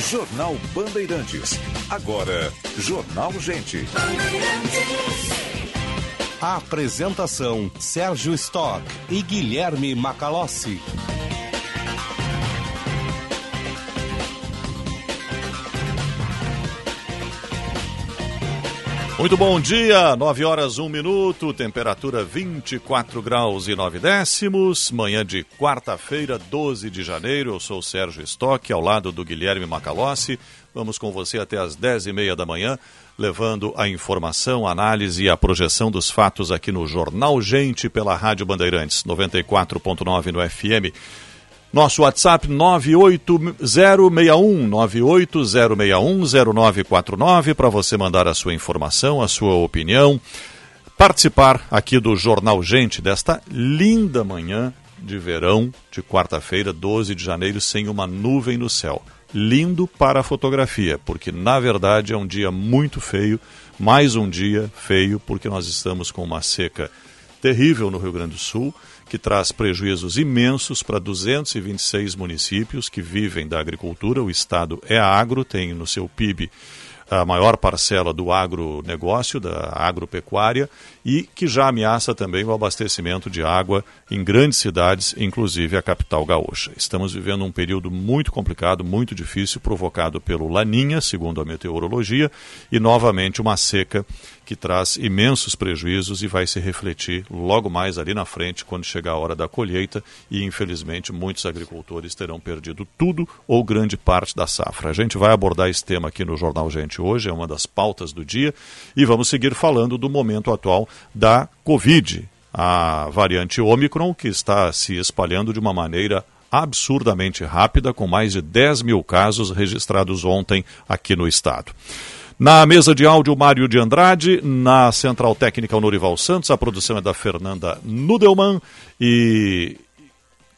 Jornal Bandeirantes. Agora, Jornal Gente. Apresentação: Sérgio Stock e Guilherme Macalossi. Muito bom dia, 9 horas 1 minuto, temperatura 24 graus e 9 décimos, manhã de quarta-feira, 12 de janeiro. Eu sou o Sérgio Stock, ao lado do Guilherme Macalossi. Vamos com você até as 10 e meia da manhã, levando a informação, a análise e a projeção dos fatos aqui no Jornal Gente pela Rádio Bandeirantes, 94.9 no FM. Nosso WhatsApp 98061 980610949 para você mandar a sua informação, a sua opinião, participar aqui do Jornal Gente desta linda manhã de verão de quarta-feira, 12 de janeiro, sem uma nuvem no céu. Lindo para a fotografia, porque na verdade é um dia muito feio, mais um dia feio, porque nós estamos com uma seca terrível no Rio Grande do Sul que traz prejuízos imensos para 226 municípios que vivem da agricultura. O estado é agro, tem no seu PIB a maior parcela do agronegócio, da agropecuária, e que já ameaça também o abastecimento de água em grandes cidades, inclusive a capital gaúcha. Estamos vivendo um período muito complicado, muito difícil, provocado pelo Laninha, segundo a meteorologia, e novamente uma seca que traz imensos prejuízos e vai se refletir logo mais ali na frente, quando chegar a hora da colheita, e infelizmente muitos agricultores terão perdido tudo ou grande parte da safra. A gente vai abordar esse tema aqui no Jornal Gente hoje, é uma das pautas do dia, e vamos seguir falando do momento atual da Covid, a variante Omicron, que está se espalhando de uma maneira absurdamente rápida, com mais de 10 mil casos registrados ontem aqui no estado. Na mesa de áudio, Mário de Andrade. Na central técnica, o Norival Santos. A produção é da Fernanda Nudelman. E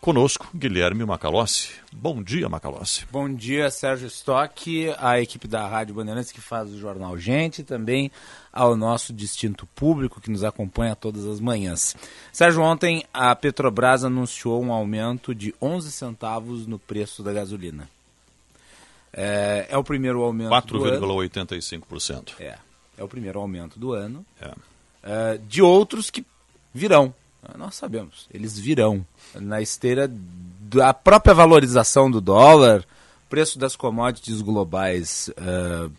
conosco, Guilherme Macalossi. Bom dia, Macalossi. Bom dia, Sérgio Stock, a equipe da Rádio Bandeirantes que faz o jornal Gente, também ao nosso distinto público que nos acompanha todas as manhãs. Sérgio, ontem a Petrobras anunciou um aumento de 11 centavos no preço da gasolina. É, é o primeiro aumento 4,85%. É, é o primeiro aumento do ano. É. É, de outros que virão. Nós sabemos, eles virão. Na esteira da própria valorização do dólar, preço das commodities globais uh,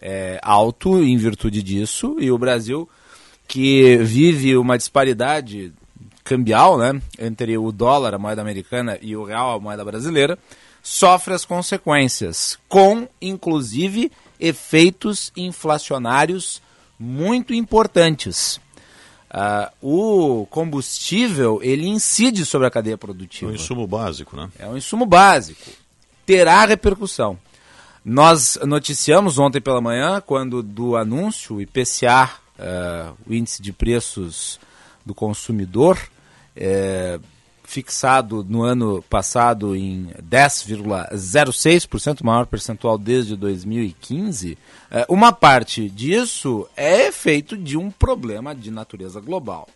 é alto em virtude disso, e o Brasil, que vive uma disparidade cambial né, entre o dólar, a moeda americana, e o real, a moeda brasileira, sofre as consequências, com inclusive efeitos inflacionários muito importantes. Uh, o combustível ele incide sobre a cadeia produtiva. É um insumo básico, né? É um insumo básico. Terá repercussão. Nós noticiamos ontem pela manhã, quando do anúncio IPCA, uh, o índice de preços do consumidor, uh, fixado no ano passado em 10,06%, maior percentual desde 2015, é, uma parte disso é efeito de um problema de natureza global.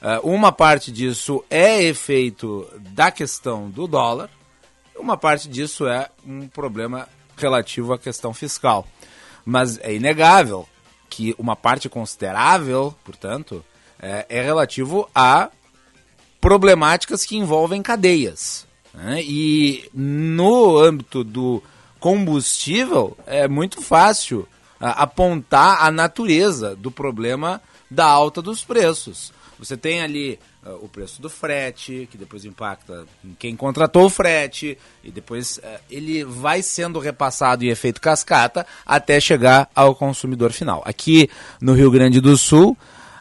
É, uma parte disso é efeito da questão do dólar, uma parte disso é um problema relativo à questão fiscal. Mas é inegável que uma parte considerável, portanto, é, é relativo a problemáticas que envolvem cadeias. Né? E no âmbito do combustível, é muito fácil a, apontar a natureza do problema da alta dos preços. Você tem ali uh, o preço do frete, que depois impacta em quem contratou o frete, e depois uh, ele vai sendo repassado em efeito cascata até chegar ao consumidor final. Aqui no Rio Grande do Sul,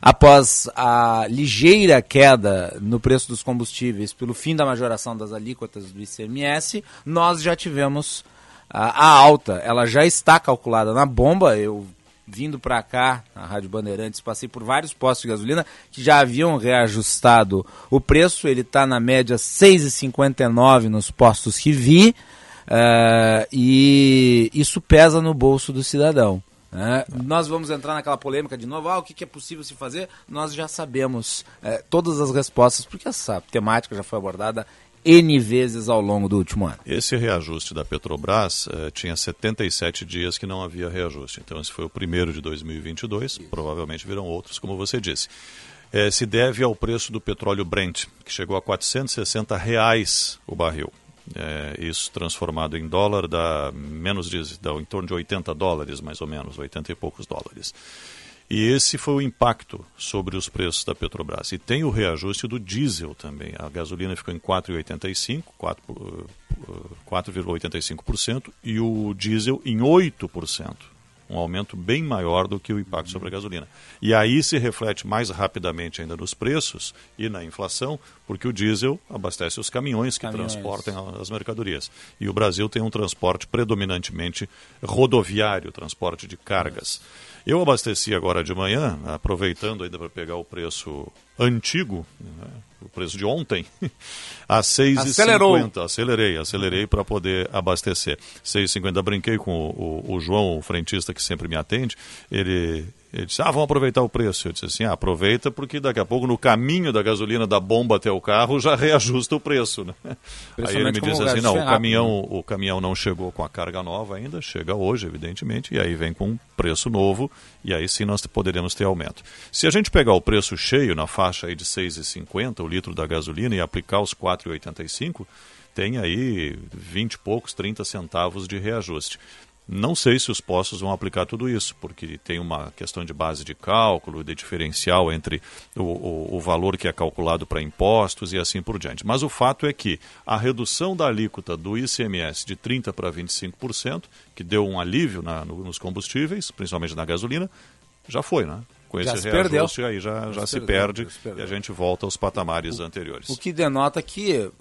após a ligeira queda no preço dos combustíveis pelo fim da majoração das alíquotas do ICMS, nós já tivemos a, a alta. Ela já está calculada na bomba. Eu vindo para cá, na Rádio Bandeirantes, passei por vários postos de gasolina que já haviam reajustado o preço. Ele está na média 6,59 nos postos que vi. Uh, e isso pesa no bolso do cidadão. É, nós vamos entrar naquela polêmica de novo, ah, o que, que é possível se fazer? Nós já sabemos é, todas as respostas, porque essa temática já foi abordada N vezes ao longo do último ano. Esse reajuste da Petrobras eh, tinha 77 dias que não havia reajuste. Então, esse foi o primeiro de 2022. Isso. Provavelmente virão outros, como você disse. Eh, se deve ao preço do petróleo Brent, que chegou a 460 reais o barril. É, isso transformado em dólar dá menos de, dá em torno de 80 dólares, mais ou menos, 80 e poucos dólares. E esse foi o impacto sobre os preços da Petrobras. E tem o reajuste do diesel também. A gasolina ficou em 4,85%, 4,85% e o diesel em 8% um aumento bem maior do que o impacto sobre a gasolina. E aí se reflete mais rapidamente ainda nos preços e na inflação, porque o diesel abastece os caminhões que caminhões. transportam as mercadorias. E o Brasil tem um transporte predominantemente rodoviário, transporte de cargas. Eu abasteci agora de manhã, aproveitando ainda para pegar o preço antigo, né, o preço de ontem, a 6,50. Acelerei, acelerei para poder abastecer. 6,50. Brinquei com o, o, o João, o frentista que sempre me atende. Ele, ele disse, ah, vamos aproveitar o preço. Eu disse assim, ah, aproveita porque daqui a pouco no caminho da gasolina da bomba até o carro já reajusta o preço. Né? Aí ele me disse assim, não, o caminhão, né? o caminhão não chegou com a carga nova ainda, chega hoje, evidentemente, e aí vem com um preço novo, e aí sim nós poderemos ter aumento. Se a gente pegar o preço cheio na faixa aí de 6,50 o litro da gasolina e aplicar os 4,85, tem aí 20 e poucos, 30 centavos de reajuste. Não sei se os postos vão aplicar tudo isso, porque tem uma questão de base de cálculo, de diferencial entre o, o, o valor que é calculado para impostos e assim por diante. Mas o fato é que a redução da alíquota do ICMS de 30% para 25%, que deu um alívio na, no, nos combustíveis, principalmente na gasolina, já foi, né? Com já esse reajuste perdeu. aí já, já, já se, perdeu, perde se e a gente volta aos patamares o, anteriores. O que denota que,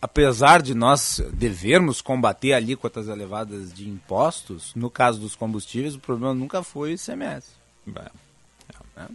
apesar de nós devermos combater alíquotas elevadas de impostos, no caso dos combustíveis, o problema nunca foi o ICMS. É, é.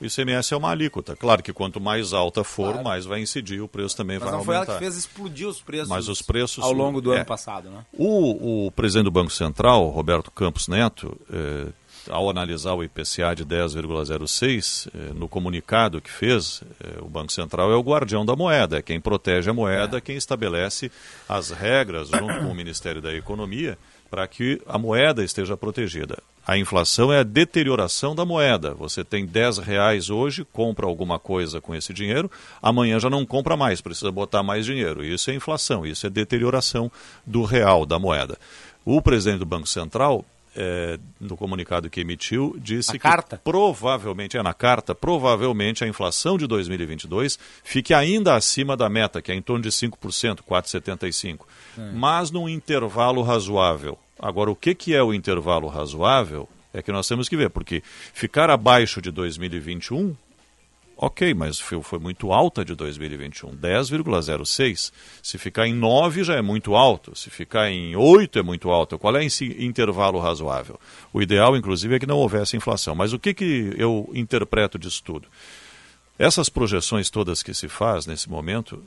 O ICMS é uma alíquota. Claro que quanto mais alta for, claro. mais vai incidir, o preço também Mas vai aumentar. Mas não foi ela que fez explodir os preços, Mas os preços ao longo do é. ano passado, né? O, o presidente do Banco Central, Roberto Campos Neto, eh, ao analisar o IPCA de 10,06, eh, no comunicado que fez, eh, o Banco Central é o guardião da moeda, é quem protege a moeda, é. quem estabelece as regras junto com o Ministério da Economia para que a moeda esteja protegida. A inflação é a deterioração da moeda. Você tem 10 reais hoje, compra alguma coisa com esse dinheiro, amanhã já não compra mais, precisa botar mais dinheiro. Isso é inflação, isso é deterioração do real, da moeda. O presidente do Banco Central é, no comunicado que emitiu, disse que carta? provavelmente, é na carta, provavelmente a inflação de 2022 fique ainda acima da meta, que é em torno de 5%, 4,75%, é. mas num intervalo razoável. Agora, o que, que é o intervalo razoável? É que nós temos que ver, porque ficar abaixo de 2021 Ok, mas foi muito alta de 2021, 10,06. Se ficar em 9 já é muito alto, se ficar em 8 é muito alto. Qual é esse intervalo razoável? O ideal, inclusive, é que não houvesse inflação. Mas o que, que eu interpreto disso tudo? Essas projeções todas que se faz nesse momento,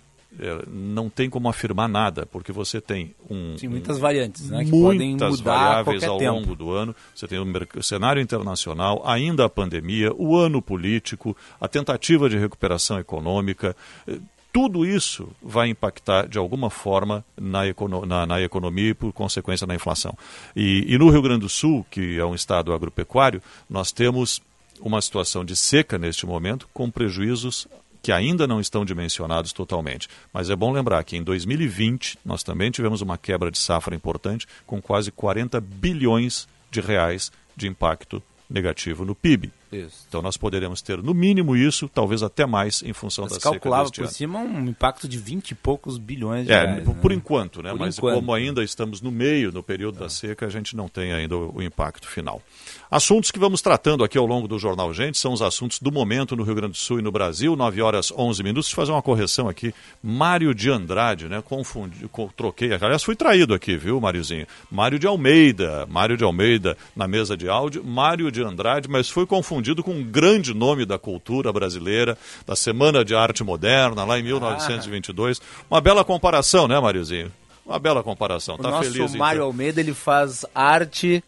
não tem como afirmar nada, porque você tem um. Sim, muitas variantes, né? Que muitas variáveis ao tempo. longo do ano. Você tem o cenário internacional, ainda a pandemia, o ano político, a tentativa de recuperação econômica. Eh, tudo isso vai impactar de alguma forma na, econo na, na economia e, por consequência, na inflação. E, e no Rio Grande do Sul, que é um estado agropecuário, nós temos uma situação de seca neste momento, com prejuízos que ainda não estão dimensionados totalmente. Mas é bom lembrar que em 2020 nós também tivemos uma quebra de safra importante com quase 40 bilhões de reais de impacto negativo no PIB. Isso. Então nós poderemos ter no mínimo isso, talvez até mais em função Mas da seca calculava por ano. cima um impacto de 20 e poucos bilhões de é, reais. Por, né? enquanto, né? Por Mas enquanto. como ainda estamos no meio, no período é. da seca, a gente não tem ainda o, o impacto final. Assuntos que vamos tratando aqui ao longo do Jornal Gente são os assuntos do momento no Rio Grande do Sul e no Brasil, 9 horas 11 minutos. Deixa eu fazer uma correção aqui. Mário de Andrade, né? Confundi, troquei. Aliás, fui traído aqui, viu, Máriozinho? Mário de Almeida. Mário de Almeida na mesa de áudio. Mário de Andrade, mas foi confundido com um grande nome da cultura brasileira, da Semana de Arte Moderna, lá em 1922. Ah. Uma bela comparação, né, Máriozinho? Uma bela comparação. O tá nosso feliz, Mário então. Almeida, ele faz arte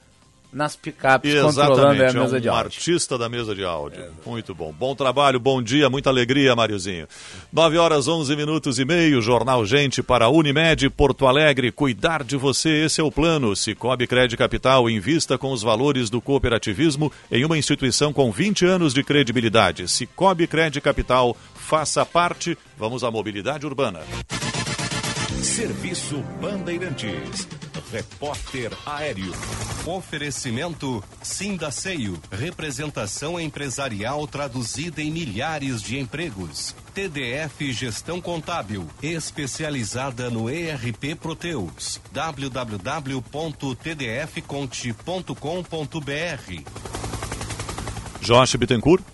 nas picapes controlando a mesa é um de áudio. artista da mesa de áudio. É. Muito bom. Bom trabalho, bom dia, muita alegria, Mariozinho. 9 horas 11 minutos e meio, Jornal Gente para Unimed Porto Alegre. Cuidar de você, esse é o plano. Cicobi Crédito Capital invista com os valores do cooperativismo em uma instituição com 20 anos de credibilidade. Cicobi Crédito Capital, faça parte. Vamos à mobilidade urbana. Serviço Bandeirantes. Repórter Aéreo. Oferecimento Sindaceio. Representação empresarial traduzida em milhares de empregos. TDF Gestão Contábil. Especializada no ERP Proteus. www.tdfconte.com.br. Josh Bittencourt.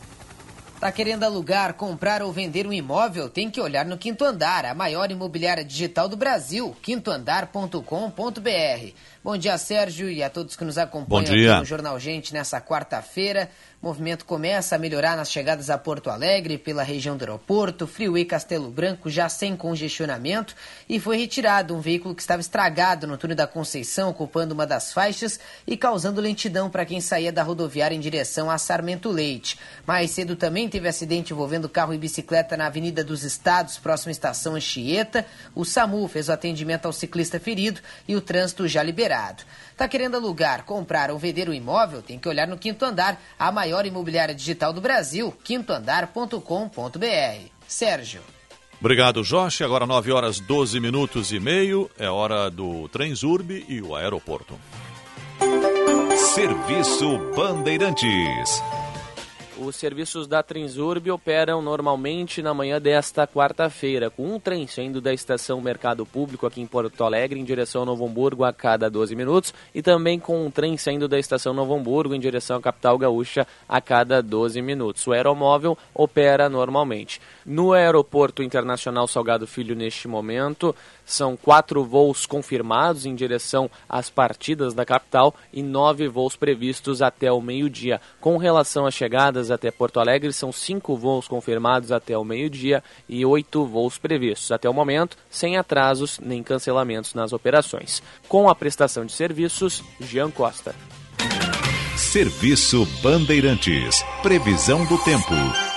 Tá querendo alugar, comprar ou vender um imóvel? Tem que olhar no Quinto Andar, a maior imobiliária digital do Brasil, quintoandar.com.br. Bom dia, Sérgio, e a todos que nos acompanham aqui no Jornal Gente nessa quarta-feira. O movimento começa a melhorar nas chegadas a Porto Alegre pela região do aeroporto, Freeway Castelo Branco já sem congestionamento e foi retirado um veículo que estava estragado no túnel da Conceição, ocupando uma das faixas e causando lentidão para quem saía da rodoviária em direção a Sarmento Leite. Mais cedo também teve acidente envolvendo carro e bicicleta na Avenida dos Estados, próxima à estação Anchieta. O SAMU fez o atendimento ao ciclista ferido e o trânsito já liberado. Está querendo alugar, comprar ou vender um imóvel? Tem que olhar no Quinto Andar, a maior imobiliária digital do Brasil, quintoandar.com.br. Sérgio. Obrigado, Jorge. Agora 9 horas 12 minutos e meio. É hora do Transurb e o aeroporto. Serviço Bandeirantes. Os serviços da Transurb operam normalmente na manhã desta quarta-feira, com um trem saindo da estação Mercado Público aqui em Porto Alegre em direção a Novo Hamburgo a cada 12 minutos e também com um trem saindo da estação Novo Hamburgo em direção à capital gaúcha a cada 12 minutos. O aeromóvel opera normalmente. No Aeroporto Internacional Salgado Filho, neste momento, são quatro voos confirmados em direção às partidas da capital e nove voos previstos até o meio-dia. Com relação às chegadas até Porto Alegre, são cinco voos confirmados até o meio-dia e oito voos previstos. Até o momento, sem atrasos nem cancelamentos nas operações. Com a prestação de serviços, Jean Costa. Serviço Bandeirantes. Previsão do tempo.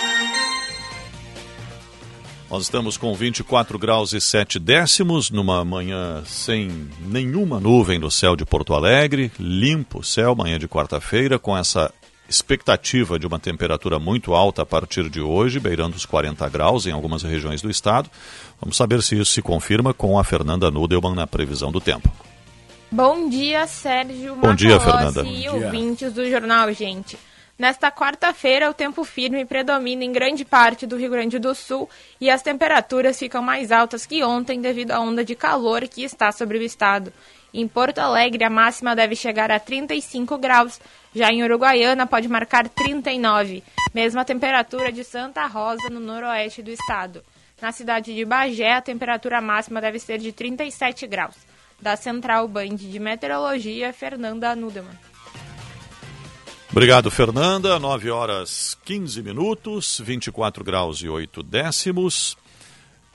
Nós estamos com 24 graus e 7 décimos, numa manhã sem nenhuma nuvem no céu de Porto Alegre, limpo o céu, manhã de quarta-feira, com essa expectativa de uma temperatura muito alta a partir de hoje, beirando os 40 graus em algumas regiões do estado. Vamos saber se isso se confirma com a Fernanda Nudelman na previsão do tempo. Bom dia, Sérgio Bom dia, Fernanda. e ouvintes do Jornal Gente. Nesta quarta-feira, o tempo firme predomina em grande parte do Rio Grande do Sul e as temperaturas ficam mais altas que ontem devido à onda de calor que está sobre o estado. Em Porto Alegre, a máxima deve chegar a 35 graus, já em Uruguaiana pode marcar 39, mesma temperatura de Santa Rosa, no noroeste do estado. Na cidade de Bagé, a temperatura máxima deve ser de 37 graus. Da Central Band de Meteorologia, Fernanda Nudemann. Obrigado, Fernanda. 9 horas 15 minutos, 24 graus e 8 décimos.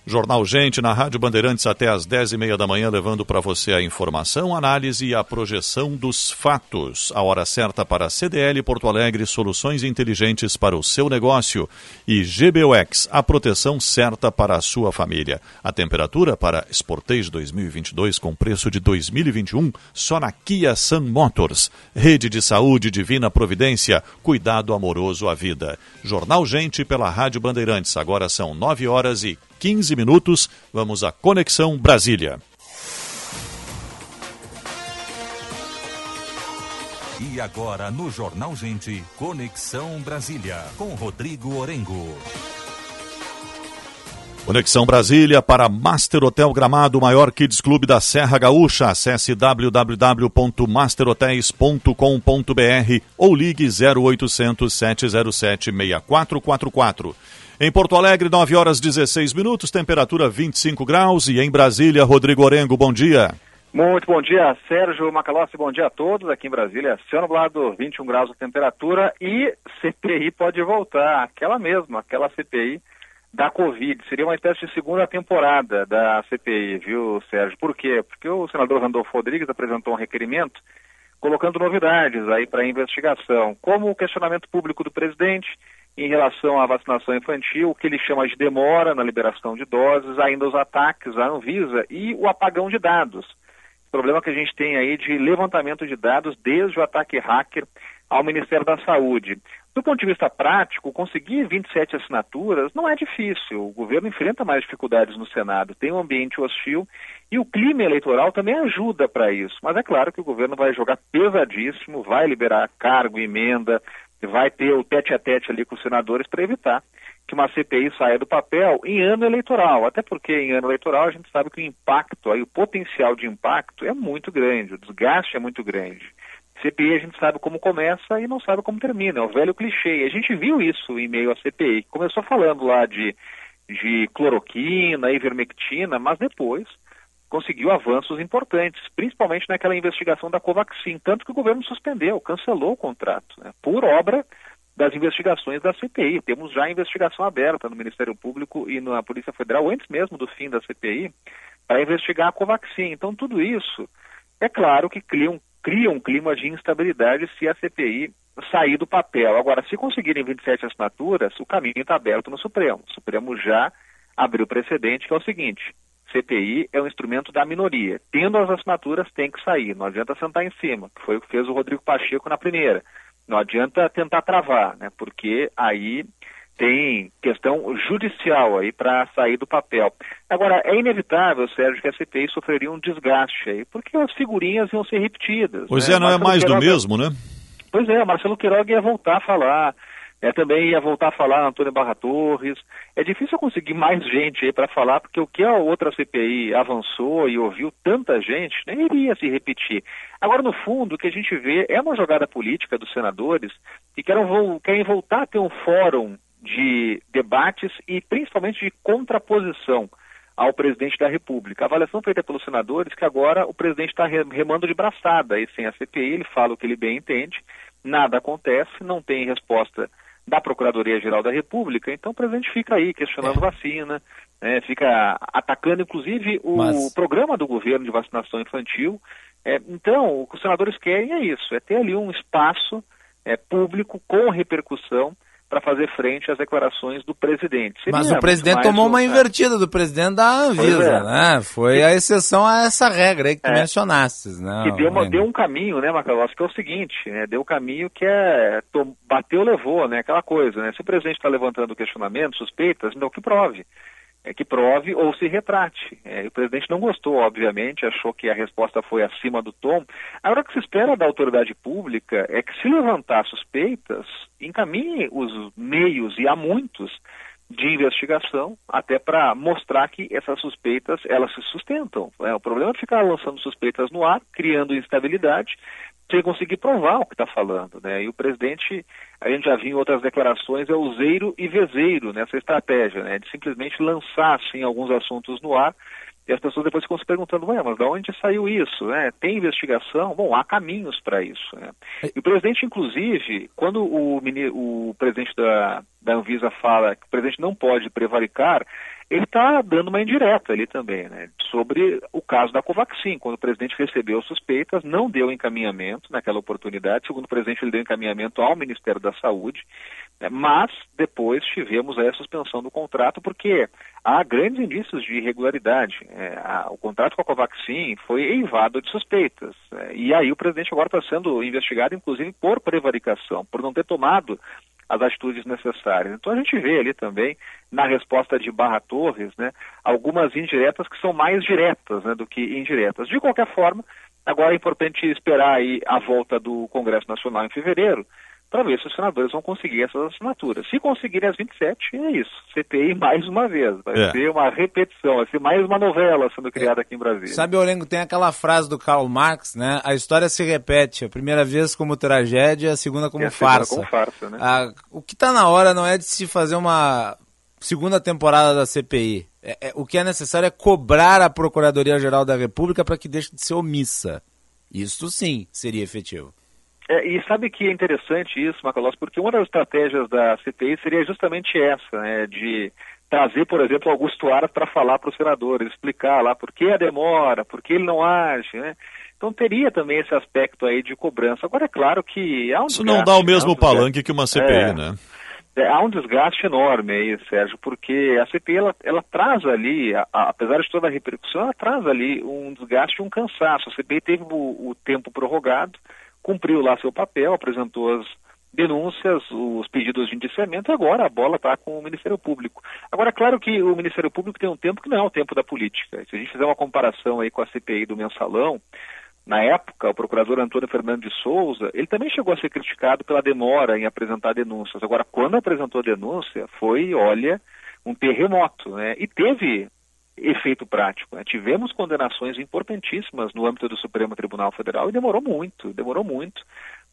Jornal Gente na Rádio Bandeirantes até às 10 e meia da manhã, levando para você a informação, análise e a projeção dos fatos. A hora certa para CDL Porto Alegre, soluções inteligentes para o seu negócio. E GBUX, a proteção certa para a sua família. A temperatura para Sportage 2022 com preço de 2021 só na Kia Sun Motors. Rede de Saúde Divina Providência, cuidado amoroso à vida. Jornal Gente pela Rádio Bandeirantes. Agora são 9 horas e 15 minutos. Vamos à Conexão Brasília. E agora no Jornal Gente, Conexão Brasília, com Rodrigo Orengo. Conexão Brasília para Master Hotel Gramado, maior kids clube da Serra Gaúcha. Acesse www.masterhotels.com.br ou ligue 0800 707 6444. Em Porto Alegre, 9 horas 16 minutos, temperatura 25 graus. E em Brasília, Rodrigo Orengo, bom dia. Muito bom dia, Sérgio Macalossi, bom dia a todos aqui em Brasília. Céu nublado, 21 graus de temperatura e CPI pode voltar, aquela mesma, aquela CPI da Covid. Seria uma espécie de segunda temporada da CPI, viu, Sérgio? Por quê? Porque o senador Randolfo Rodrigues apresentou um requerimento colocando novidades aí para a investigação, como o questionamento público do presidente em relação à vacinação infantil, o que ele chama de demora na liberação de doses, ainda os ataques à Anvisa e o apagão de dados. Problema que a gente tem aí de levantamento de dados desde o ataque hacker ao Ministério da Saúde. Do ponto de vista prático, conseguir 27 assinaturas não é difícil. O governo enfrenta mais dificuldades no Senado, tem um ambiente hostil e o clima eleitoral também ajuda para isso. Mas é claro que o governo vai jogar pesadíssimo, vai liberar cargo, emenda, vai ter o tete a tete ali com os senadores para evitar que uma CPI saia do papel em ano eleitoral. Até porque em ano eleitoral a gente sabe que o impacto, aí, o potencial de impacto é muito grande, o desgaste é muito grande. CPI a gente sabe como começa e não sabe como termina, é o velho clichê. A gente viu isso em meio à CPI. Começou falando lá de, de cloroquina, ivermectina, mas depois conseguiu avanços importantes, principalmente naquela investigação da Covaxin, tanto que o governo suspendeu, cancelou o contrato, né, por obra das investigações da CPI. Temos já investigação aberta no Ministério Público e na Polícia Federal, antes mesmo do fim da CPI, para investigar a Covaxin. Então, tudo isso, é claro que cria um, cria um clima de instabilidade se a CPI sair do papel. Agora, se conseguirem 27 assinaturas, o caminho está aberto no Supremo. O Supremo já abriu precedente, que é o seguinte: CPI é um instrumento da minoria. Tendo as assinaturas, tem que sair. Não adianta sentar em cima, que foi o que fez o Rodrigo Pacheco na primeira. Não adianta tentar travar, né? Porque aí tem questão judicial aí para sair do papel. Agora, é inevitável, Sérgio, que a CPI sofreria um desgaste aí, porque as figurinhas iam ser repetidas. Pois né? é, não é Marcelo é mais Queiroga... do mesmo, né? Pois é, Marcelo Queiroga ia voltar a falar. É, também ia voltar a falar Antônio Barra Torres. É difícil conseguir mais gente aí para falar, porque o que a outra CPI avançou e ouviu tanta gente, nem iria se repetir. Agora, no fundo, o que a gente vê é uma jogada política dos senadores que querem, querem voltar a ter um fórum de debates e principalmente de contraposição ao presidente da República. A avaliação feita pelos senadores que agora o presidente está remando de braçada e sem a CPI, ele fala o que ele bem entende, nada acontece, não tem resposta da Procuradoria-Geral da República, então o presidente fica aí questionando é. vacina, né, fica atacando inclusive o Mas... programa do governo de vacinação infantil. É, então, o que os senadores querem é isso, é ter ali um espaço é, público com repercussão para fazer frente às declarações do presidente. Seria Mas o presidente tomou uma invertida do presidente da Anvisa, é. né? Foi a exceção a essa regra aí que tu é. mencionaste, né? Que deu, uma, deu, um caminho, né, Macalós, que é o seguinte, né? Deu um caminho que é bateu, levou, né? Aquela coisa, né? Se o presidente está levantando questionamentos, suspeitas, então que prove é, que prove ou se retrate. É, o presidente não gostou, obviamente, achou que a resposta foi acima do tom. Agora, o que se espera da autoridade pública é que, se levantar suspeitas, encaminhe os meios, e há muitos, de investigação, até para mostrar que essas suspeitas elas se sustentam. É, o problema é ficar lançando suspeitas no ar, criando instabilidade, sem conseguir provar o que está falando. Né? E o presidente, a gente já viu em outras declarações, é useiro e vezeiro nessa estratégia, né? de simplesmente lançar assim, alguns assuntos no ar e as pessoas depois ficam se perguntando, ué, mas de onde saiu isso? Né? Tem investigação? Bom, há caminhos para isso. Né? E o presidente, inclusive, quando o, o presidente da, da Anvisa fala que o presidente não pode prevaricar, ele está dando uma indireta ali também, né, sobre o caso da Covaxin, quando o presidente recebeu suspeitas, não deu encaminhamento naquela oportunidade, segundo o presidente ele deu encaminhamento ao Ministério da Saúde, né, mas depois tivemos a suspensão do contrato porque há grandes indícios de irregularidade. É, a, o contrato com a Covaxin foi eivado de suspeitas, é, e aí o presidente agora está sendo investigado, inclusive, por prevaricação, por não ter tomado as atitudes necessárias. Então a gente vê ali também, na resposta de Barra Torres, né, algumas indiretas que são mais diretas né, do que indiretas. De qualquer forma, agora é importante esperar aí a volta do Congresso Nacional em fevereiro, para ver se os senadores vão conseguir essas assinaturas. Se conseguirem as 27, é isso. CPI mais uma vez. Vai é. ser uma repetição, vai ser mais uma novela sendo criada aqui em Brasília. Sabe, Orengo, tem aquela frase do Karl Marx, né? A história se repete. A primeira vez como tragédia, a segunda como a farsa. Como farsa né? O que está na hora não é de se fazer uma segunda temporada da CPI. É, é, o que é necessário é cobrar a Procuradoria-Geral da República para que deixe de ser omissa. Isso sim seria efetivo. É, e sabe que é interessante isso, Macalós, porque uma das estratégias da CPI seria justamente essa, né, de trazer, por exemplo, Augusto Aras para falar para os senadores, explicar lá por que a demora, por que ele não age, né? Então teria também esse aspecto aí de cobrança. Agora é claro que há um Isso não dá o mesmo um palanque que uma CPI, é, né? É, há um desgaste enorme aí, Sérgio, porque a CPI ela, ela traz ali, a, a, apesar de toda a repercussão, ela traz ali um desgaste e um cansaço. A CPI teve o, o tempo prorrogado, cumpriu lá seu papel, apresentou as denúncias, os pedidos de indiciamento, e agora a bola está com o Ministério Público. Agora, claro que o Ministério Público tem um tempo que não é o tempo da política. Se a gente fizer uma comparação aí com a CPI do mensalão, na época, o procurador Antônio Fernando de Souza, ele também chegou a ser criticado pela demora em apresentar denúncias. Agora, quando apresentou a denúncia, foi, olha, um terremoto, né? E teve efeito prático. Né? Tivemos condenações importantíssimas no âmbito do Supremo Tribunal Federal e demorou muito, demorou muito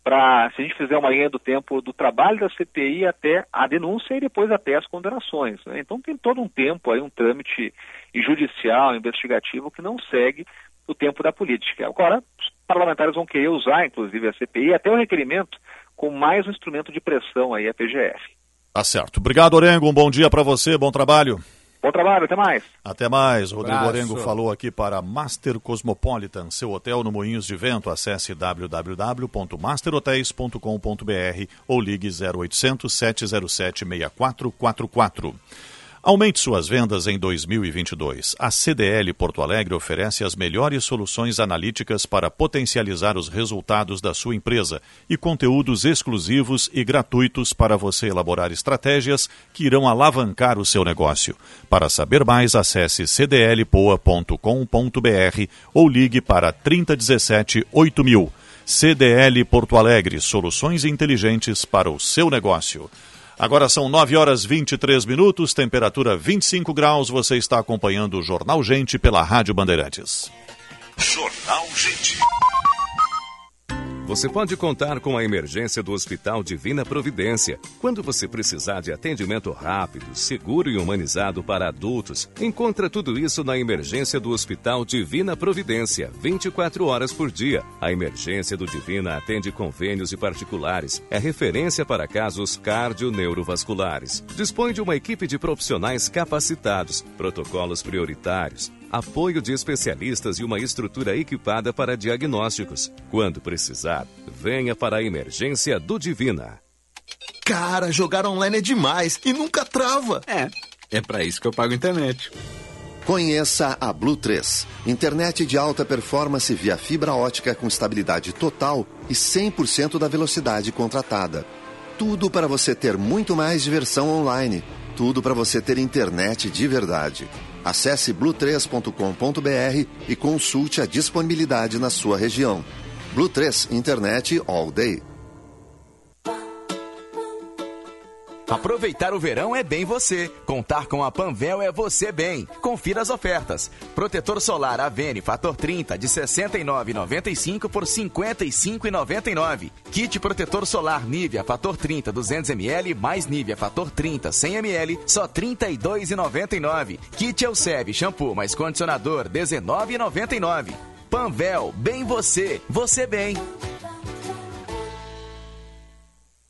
para, se a gente fizer uma linha do tempo do trabalho da CPI até a denúncia e depois até as condenações. Né? Então tem todo um tempo aí, um trâmite judicial, investigativo, que não segue o tempo da política. Agora, os parlamentares vão querer usar, inclusive, a CPI, até o requerimento, com mais um instrumento de pressão aí, a PGF. Tá certo. Obrigado, Orengo. Um bom dia para você, bom trabalho. Bom trabalho, até mais. Até mais. Rodrigo Braço. Orengo falou aqui para Master Cosmopolitan, seu hotel no Moinhos de Vento. Acesse www.masterhotels.com.br ou ligue 0800 707 6444. Aumente suas vendas em 2022. A CDL Porto Alegre oferece as melhores soluções analíticas para potencializar os resultados da sua empresa e conteúdos exclusivos e gratuitos para você elaborar estratégias que irão alavancar o seu negócio. Para saber mais, acesse cdlpoa.com.br ou ligue para 3017 8000. CDL Porto Alegre, soluções inteligentes para o seu negócio. Agora são 9 horas 23 minutos, temperatura 25 graus. Você está acompanhando o Jornal Gente pela Rádio Bandeirantes. Jornal Gente. Você pode contar com a emergência do Hospital Divina Providência. Quando você precisar de atendimento rápido, seguro e humanizado para adultos, encontra tudo isso na emergência do Hospital Divina Providência, 24 horas por dia. A emergência do Divina atende convênios e particulares. É referência para casos cardio-neurovasculares. Dispõe de uma equipe de profissionais capacitados, protocolos prioritários apoio de especialistas e uma estrutura equipada para diagnósticos. Quando precisar, venha para a emergência do Divina. Cara, jogar online é demais e nunca trava. É, é para isso que eu pago internet. Conheça a Blue 3, internet de alta performance via fibra ótica com estabilidade total e 100% da velocidade contratada. Tudo para você ter muito mais diversão online. Tudo para você ter internet de verdade. Acesse blue3.com.br e consulte a disponibilidade na sua região. Blue 3 Internet All Day. Aproveitar o verão é bem você. Contar com a Panvel é você bem. Confira as ofertas. Protetor solar Avene Fator 30 de 69,95 por 55,99. Kit protetor solar Nivea Fator 30 200 ml mais Nivea Fator 30 100 ml só 32,99. Kit Elseve shampoo mais condicionador 19,99. Panvel, bem você, você bem.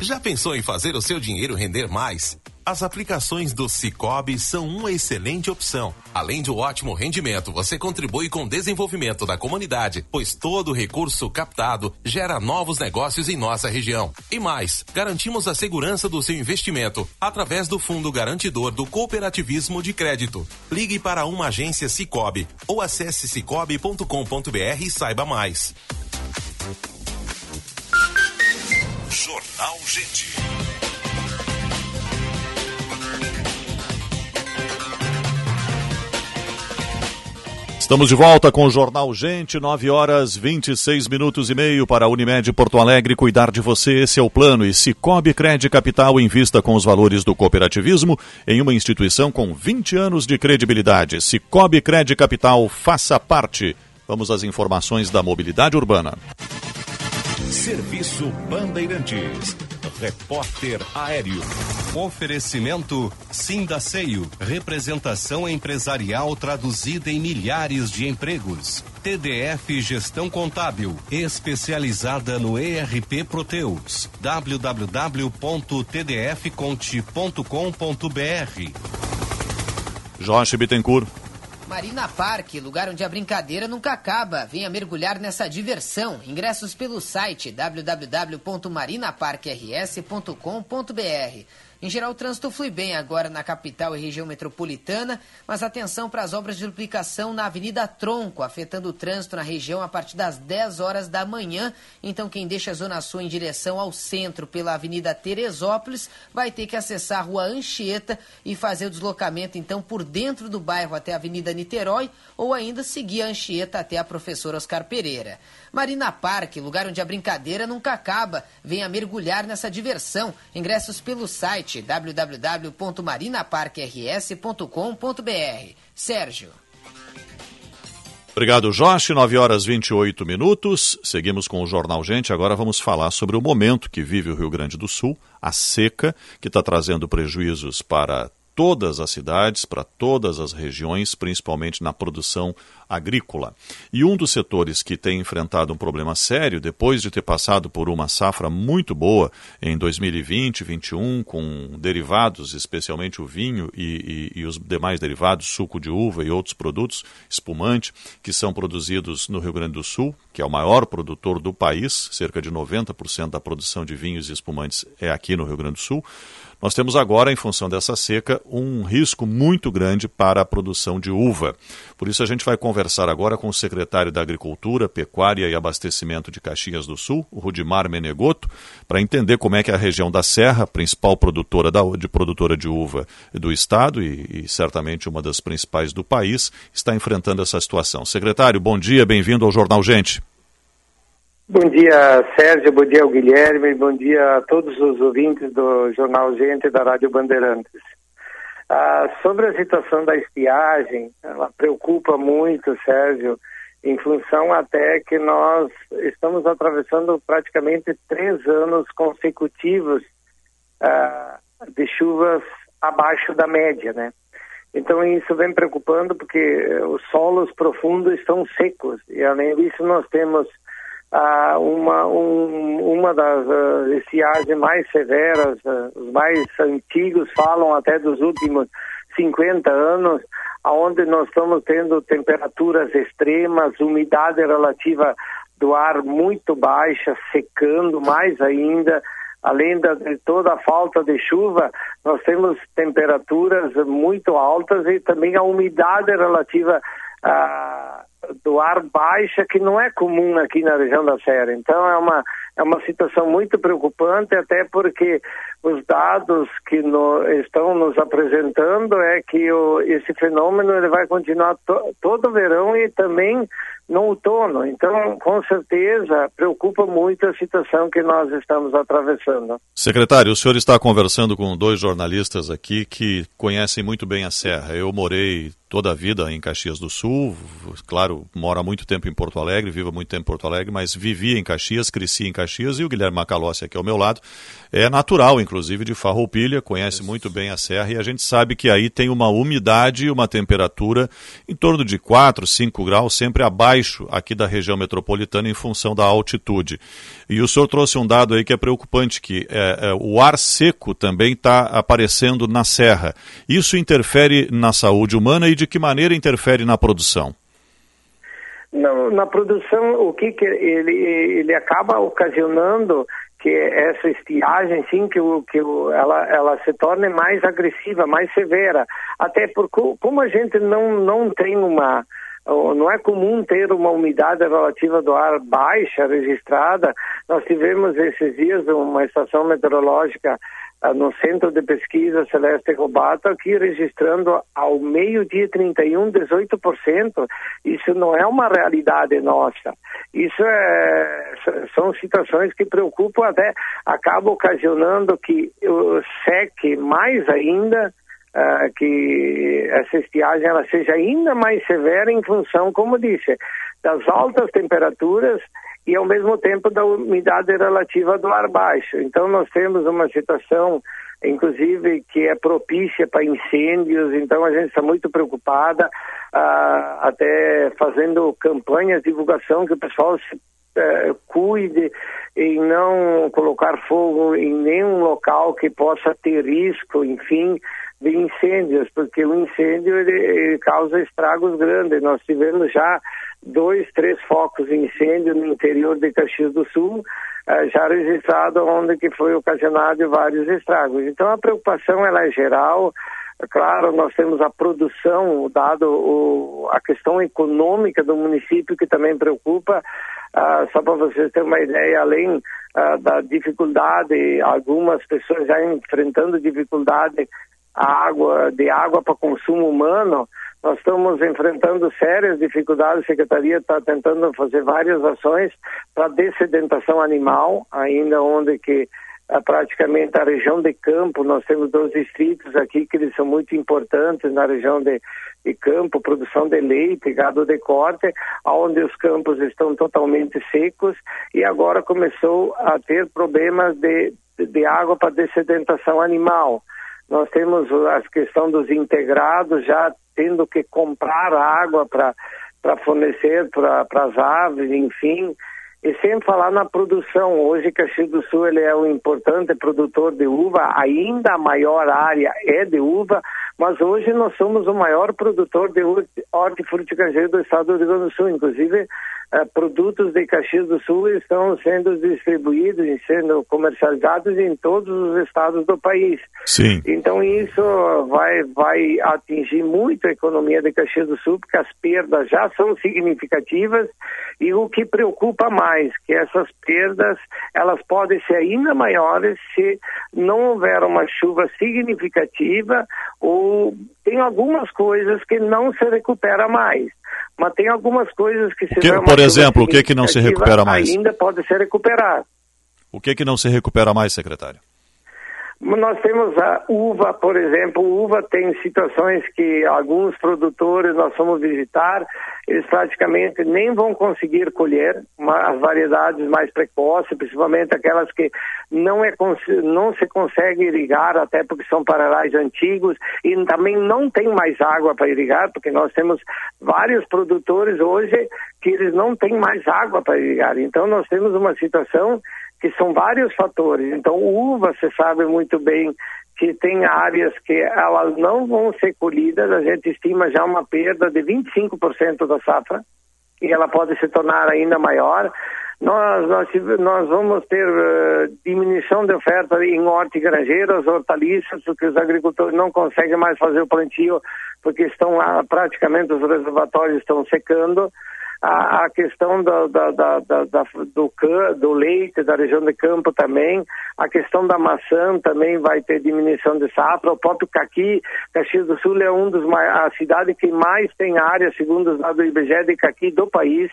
Já pensou em fazer o seu dinheiro render mais? As aplicações do Cicobi são uma excelente opção. Além de um ótimo rendimento, você contribui com o desenvolvimento da comunidade, pois todo recurso captado gera novos negócios em nossa região. E mais, garantimos a segurança do seu investimento através do Fundo Garantidor do Cooperativismo de Crédito. Ligue para uma agência Cicobi ou acesse cicobi.com.br e saiba mais. Jornal Gente. Estamos de volta com o Jornal Gente, 9 horas 26 minutos e meio para a Unimed Porto Alegre. Cuidar de você, esse é o plano. E Cicobi Cred Capital invista com os valores do cooperativismo em uma instituição com 20 anos de credibilidade. Cicobi Cred Capital, faça parte. Vamos às informações da mobilidade urbana. Serviço Bandeirantes. Repórter Aéreo. Oferecimento Sindaceio. Representação empresarial traduzida em milhares de empregos. TDF Gestão Contábil. Especializada no ERP Proteus. www.tdfconte.com.br. Jorge Bittencourt. Marina Parque, lugar onde a brincadeira nunca acaba. Venha mergulhar nessa diversão. Ingressos pelo site www.marinaparquers.com.br. Em geral, o trânsito flui bem agora na capital e região metropolitana, mas atenção para as obras de duplicação na Avenida Tronco, afetando o trânsito na região a partir das 10 horas da manhã. Então, quem deixa a Zona Sul em direção ao centro pela Avenida Teresópolis vai ter que acessar a Rua Anchieta e fazer o deslocamento, então, por dentro do bairro até a Avenida Niterói ou ainda seguir a Anchieta até a Professor Oscar Pereira. Marina Parque, lugar onde a brincadeira nunca acaba. Venha mergulhar nessa diversão. Ingressos pelo site www.marinaparquers.com.br. Sérgio. Obrigado, Jorge. 9 horas 28 minutos. Seguimos com o Jornal Gente. Agora vamos falar sobre o momento que vive o Rio Grande do Sul, a seca, que está trazendo prejuízos para todas as cidades, para todas as regiões, principalmente na produção agrícola. E um dos setores que tem enfrentado um problema sério, depois de ter passado por uma safra muito boa em 2020, 2021, com derivados, especialmente o vinho e, e, e os demais derivados, suco de uva e outros produtos, espumante, que são produzidos no Rio Grande do Sul, que é o maior produtor do país, cerca de 90% da produção de vinhos e espumantes é aqui no Rio Grande do Sul. Nós temos agora, em função dessa seca, um risco muito grande para a produção de uva. Por isso, a gente vai conversar agora com o secretário da Agricultura, Pecuária e Abastecimento de Caxias do Sul, o Rudimar Menegoto, para entender como é que a região da Serra, principal produtora, da, de, produtora de uva do Estado e, e certamente uma das principais do país, está enfrentando essa situação. Secretário, bom dia, bem-vindo ao Jornal Gente. Bom dia, Sérgio, bom dia, Guilherme, bom dia a todos os ouvintes do Jornal Gente da Rádio Bandeirantes. Ah, sobre a situação da estiagem, ela preocupa muito, Sérgio, em função até que nós estamos atravessando praticamente três anos consecutivos ah, de chuvas abaixo da média, né? Então isso vem preocupando porque os solos profundos estão secos e além disso nós temos ah, uma, um, uma das uh, estiagens mais severas, uh, os mais antigos falam até dos últimos 50 anos, onde nós estamos tendo temperaturas extremas, umidade relativa do ar muito baixa, secando mais ainda, além de toda a falta de chuva, nós temos temperaturas muito altas e também a umidade relativa a do ar baixa que não é comum aqui na região da Serra. Então é uma é uma situação muito preocupante até porque os dados que no, estão nos apresentando é que o, esse fenômeno ele vai continuar to, todo o verão e também no outono. Então, com certeza, preocupa muito a situação que nós estamos atravessando. Secretário, o senhor está conversando com dois jornalistas aqui que conhecem muito bem a Serra. Eu morei toda a vida em Caxias do Sul, claro, moro há muito tempo em Porto Alegre, vivo há muito tempo em Porto Alegre, mas vivi em Caxias, cresci em Caxias e o Guilherme Macalossi aqui ao meu lado é natural, inclusive, de Farroupilha, conhece muito bem a serra e a gente sabe que aí tem uma umidade e uma temperatura em torno de 4, 5 graus, sempre abaixo baixo aqui da região metropolitana em função da altitude. E o senhor trouxe um dado aí que é preocupante, que é, é, o ar seco também está aparecendo na serra. Isso interfere na saúde humana e de que maneira interfere na produção? Na produção, o que, que ele, ele acaba ocasionando que essa estiagem, sim, que, o, que o, ela, ela se torne mais agressiva, mais severa. Até porque, como a gente não, não tem uma. Não é comum ter uma umidade relativa do ar baixa registrada. Nós tivemos esses dias uma estação meteorológica ah, no Centro de Pesquisa Celeste Robato, aqui registrando ao meio-dia 31, 18%. Isso não é uma realidade nossa. Isso é, são situações que preocupam até, acabam ocasionando que seque mais ainda, uh, que essa estiagem ela seja ainda mais severa em função, como disse, das altas temperaturas e ao mesmo tempo da umidade relativa do ar baixo. Então nós temos uma situação, inclusive, que é propícia para incêndios, então a gente está muito preocupada, uh, até fazendo campanhas divulgação que o pessoal se uh, cuide em não colocar fogo em nenhum local que possa ter risco, enfim, de incêndios, porque o incêndio ele, ele causa estragos grandes. Nós tivemos já dois, três focos de incêndio no interior de Caxias do Sul, uh, já registrado onde que foi ocasionado vários estragos. Então a preocupação ela é geral. Claro, nós temos a produção, dado o, a questão econômica do município que também preocupa. Uh, só para vocês terem uma ideia, além uh, da dificuldade, algumas pessoas já enfrentando dificuldade água de água para consumo humano, nós estamos enfrentando sérias dificuldades. A Secretaria está tentando fazer várias ações para dessedentação animal, ainda onde que eh, praticamente a região de campo, nós temos dois distritos aqui que eles são muito importantes na região de, de campo, produção de leite, gado de corte, onde os campos estão totalmente secos e agora começou a ter problemas de, de água para dessedentação animal. Nós temos a questão dos integrados já tendo que comprar água para fornecer para as aves, enfim. E sem falar na produção, hoje Caxias do Sul ele é um importante produtor de uva, ainda a maior área é de uva, mas hoje nós somos o maior produtor de hortifruti do estado do Rio Grande do Sul, inclusive produtos de Caxias do Sul estão sendo distribuídos e sendo comercializados em todos os estados do país. Sim. Então isso vai, vai atingir muito a economia de Caxias do Sul, porque as perdas já são significativas e o que preocupa mais, que essas perdas elas podem ser ainda maiores se não houver uma chuva significativa ou tem algumas coisas que não se recupera mais. Mas tem algumas coisas que se que, Por exemplo, o que que não se recupera mais? Ainda pode ser recuperado. O que que não se recupera mais, secretário? Nós temos a uva, por exemplo, uva tem situações que alguns produtores nós fomos visitar, eles praticamente nem vão conseguir colher as variedades mais precoces, principalmente aquelas que não, é, não se consegue irrigar, até porque são paralais antigos, e também não tem mais água para irrigar, porque nós temos vários produtores hoje que eles não têm mais água para irrigar. Então nós temos uma situação que são vários fatores. Então, uva, você sabe muito bem que tem áreas que elas não vão ser colhidas, a gente estima já uma perda de 25% da safra, e ela pode se tornar ainda maior. Nós, nós, nós vamos ter uh, diminuição de oferta em hortigranjeiras, hortaliças, porque os agricultores não conseguem mais fazer o plantio, porque estão lá, praticamente os reservatórios estão secando a, a questão do, da, da, da, do, do leite, da região de campo também, a questão da maçã também vai ter diminuição de safra, o próprio caqui, Caxias do Sul é um dos a cidade que mais tem área, segundo os dados do IBGE, de caqui do país,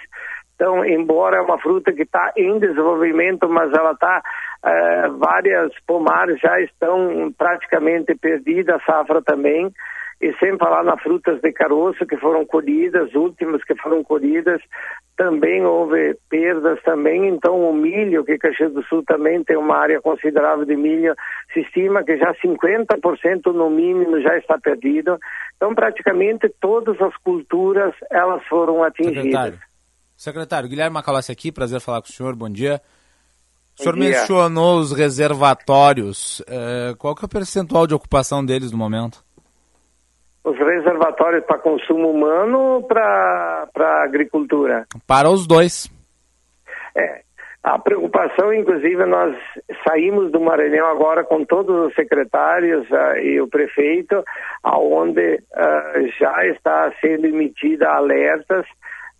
então, embora é uma fruta que está em desenvolvimento, mas ela está, eh, várias pomares já estão praticamente perdidas, a safra também e sem falar nas frutas de caroço que foram colhidas, últimas que foram colhidas, também houve perdas também, então o milho, que Caxias do Sul também tem uma área considerável de milho, se estima que já 50% no mínimo já está perdido, então praticamente todas as culturas elas foram atingidas. Secretário. Secretário, Guilherme Macalossi aqui, prazer falar com o senhor, bom dia. O senhor mencionou os reservatórios. É, qual que é o percentual de ocupação deles no momento? Os reservatórios para consumo humano ou para agricultura? Para os dois. É, a preocupação, inclusive, nós saímos do Maranhão agora com todos os secretários uh, e o prefeito, aonde uh, já está sendo emitida alertas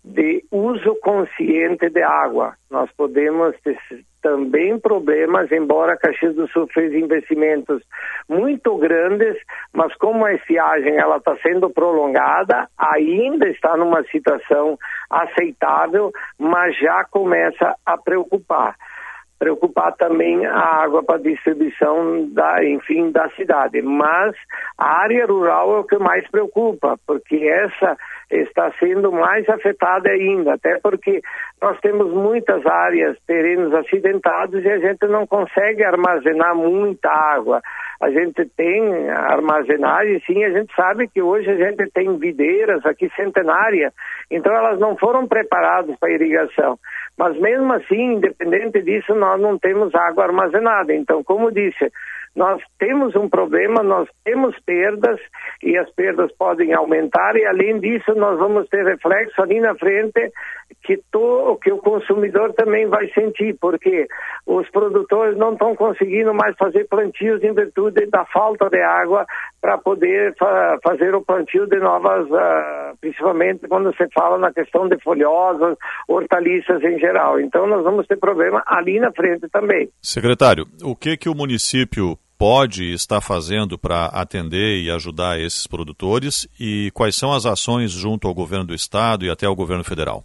de uso consciente de água. Nós podemos também problemas, embora Caxias do Sul fez investimentos muito grandes, mas como a estiagem ela está sendo prolongada, ainda está numa situação aceitável, mas já começa a preocupar preocupar também a água para distribuição da, enfim, da cidade. Mas a área rural é o que mais preocupa, porque essa está sendo mais afetada ainda, até porque nós temos muitas áreas, terrenos acidentados e a gente não consegue armazenar muita água. A gente tem armazenagem, sim, a gente sabe que hoje a gente tem videiras aqui centenárias, então elas não foram preparadas para irrigação. Mas mesmo assim, independente disso, nós não temos água armazenada. Então, como disse, nós temos um problema, nós temos perdas e as perdas podem aumentar e além disso nós vamos ter reflexo ali na frente que, to, que o consumidor também vai sentir, porque os produtores não estão conseguindo mais fazer plantios em virtude da falta de água para poder fa fazer o plantio de novas, uh, principalmente quando se fala na questão de folhosas, hortaliças em geral. Então nós vamos ter problema ali na frente também. Secretário, o que que o município pode estar fazendo para atender e ajudar esses produtores e quais são as ações junto ao governo do estado e até ao governo federal?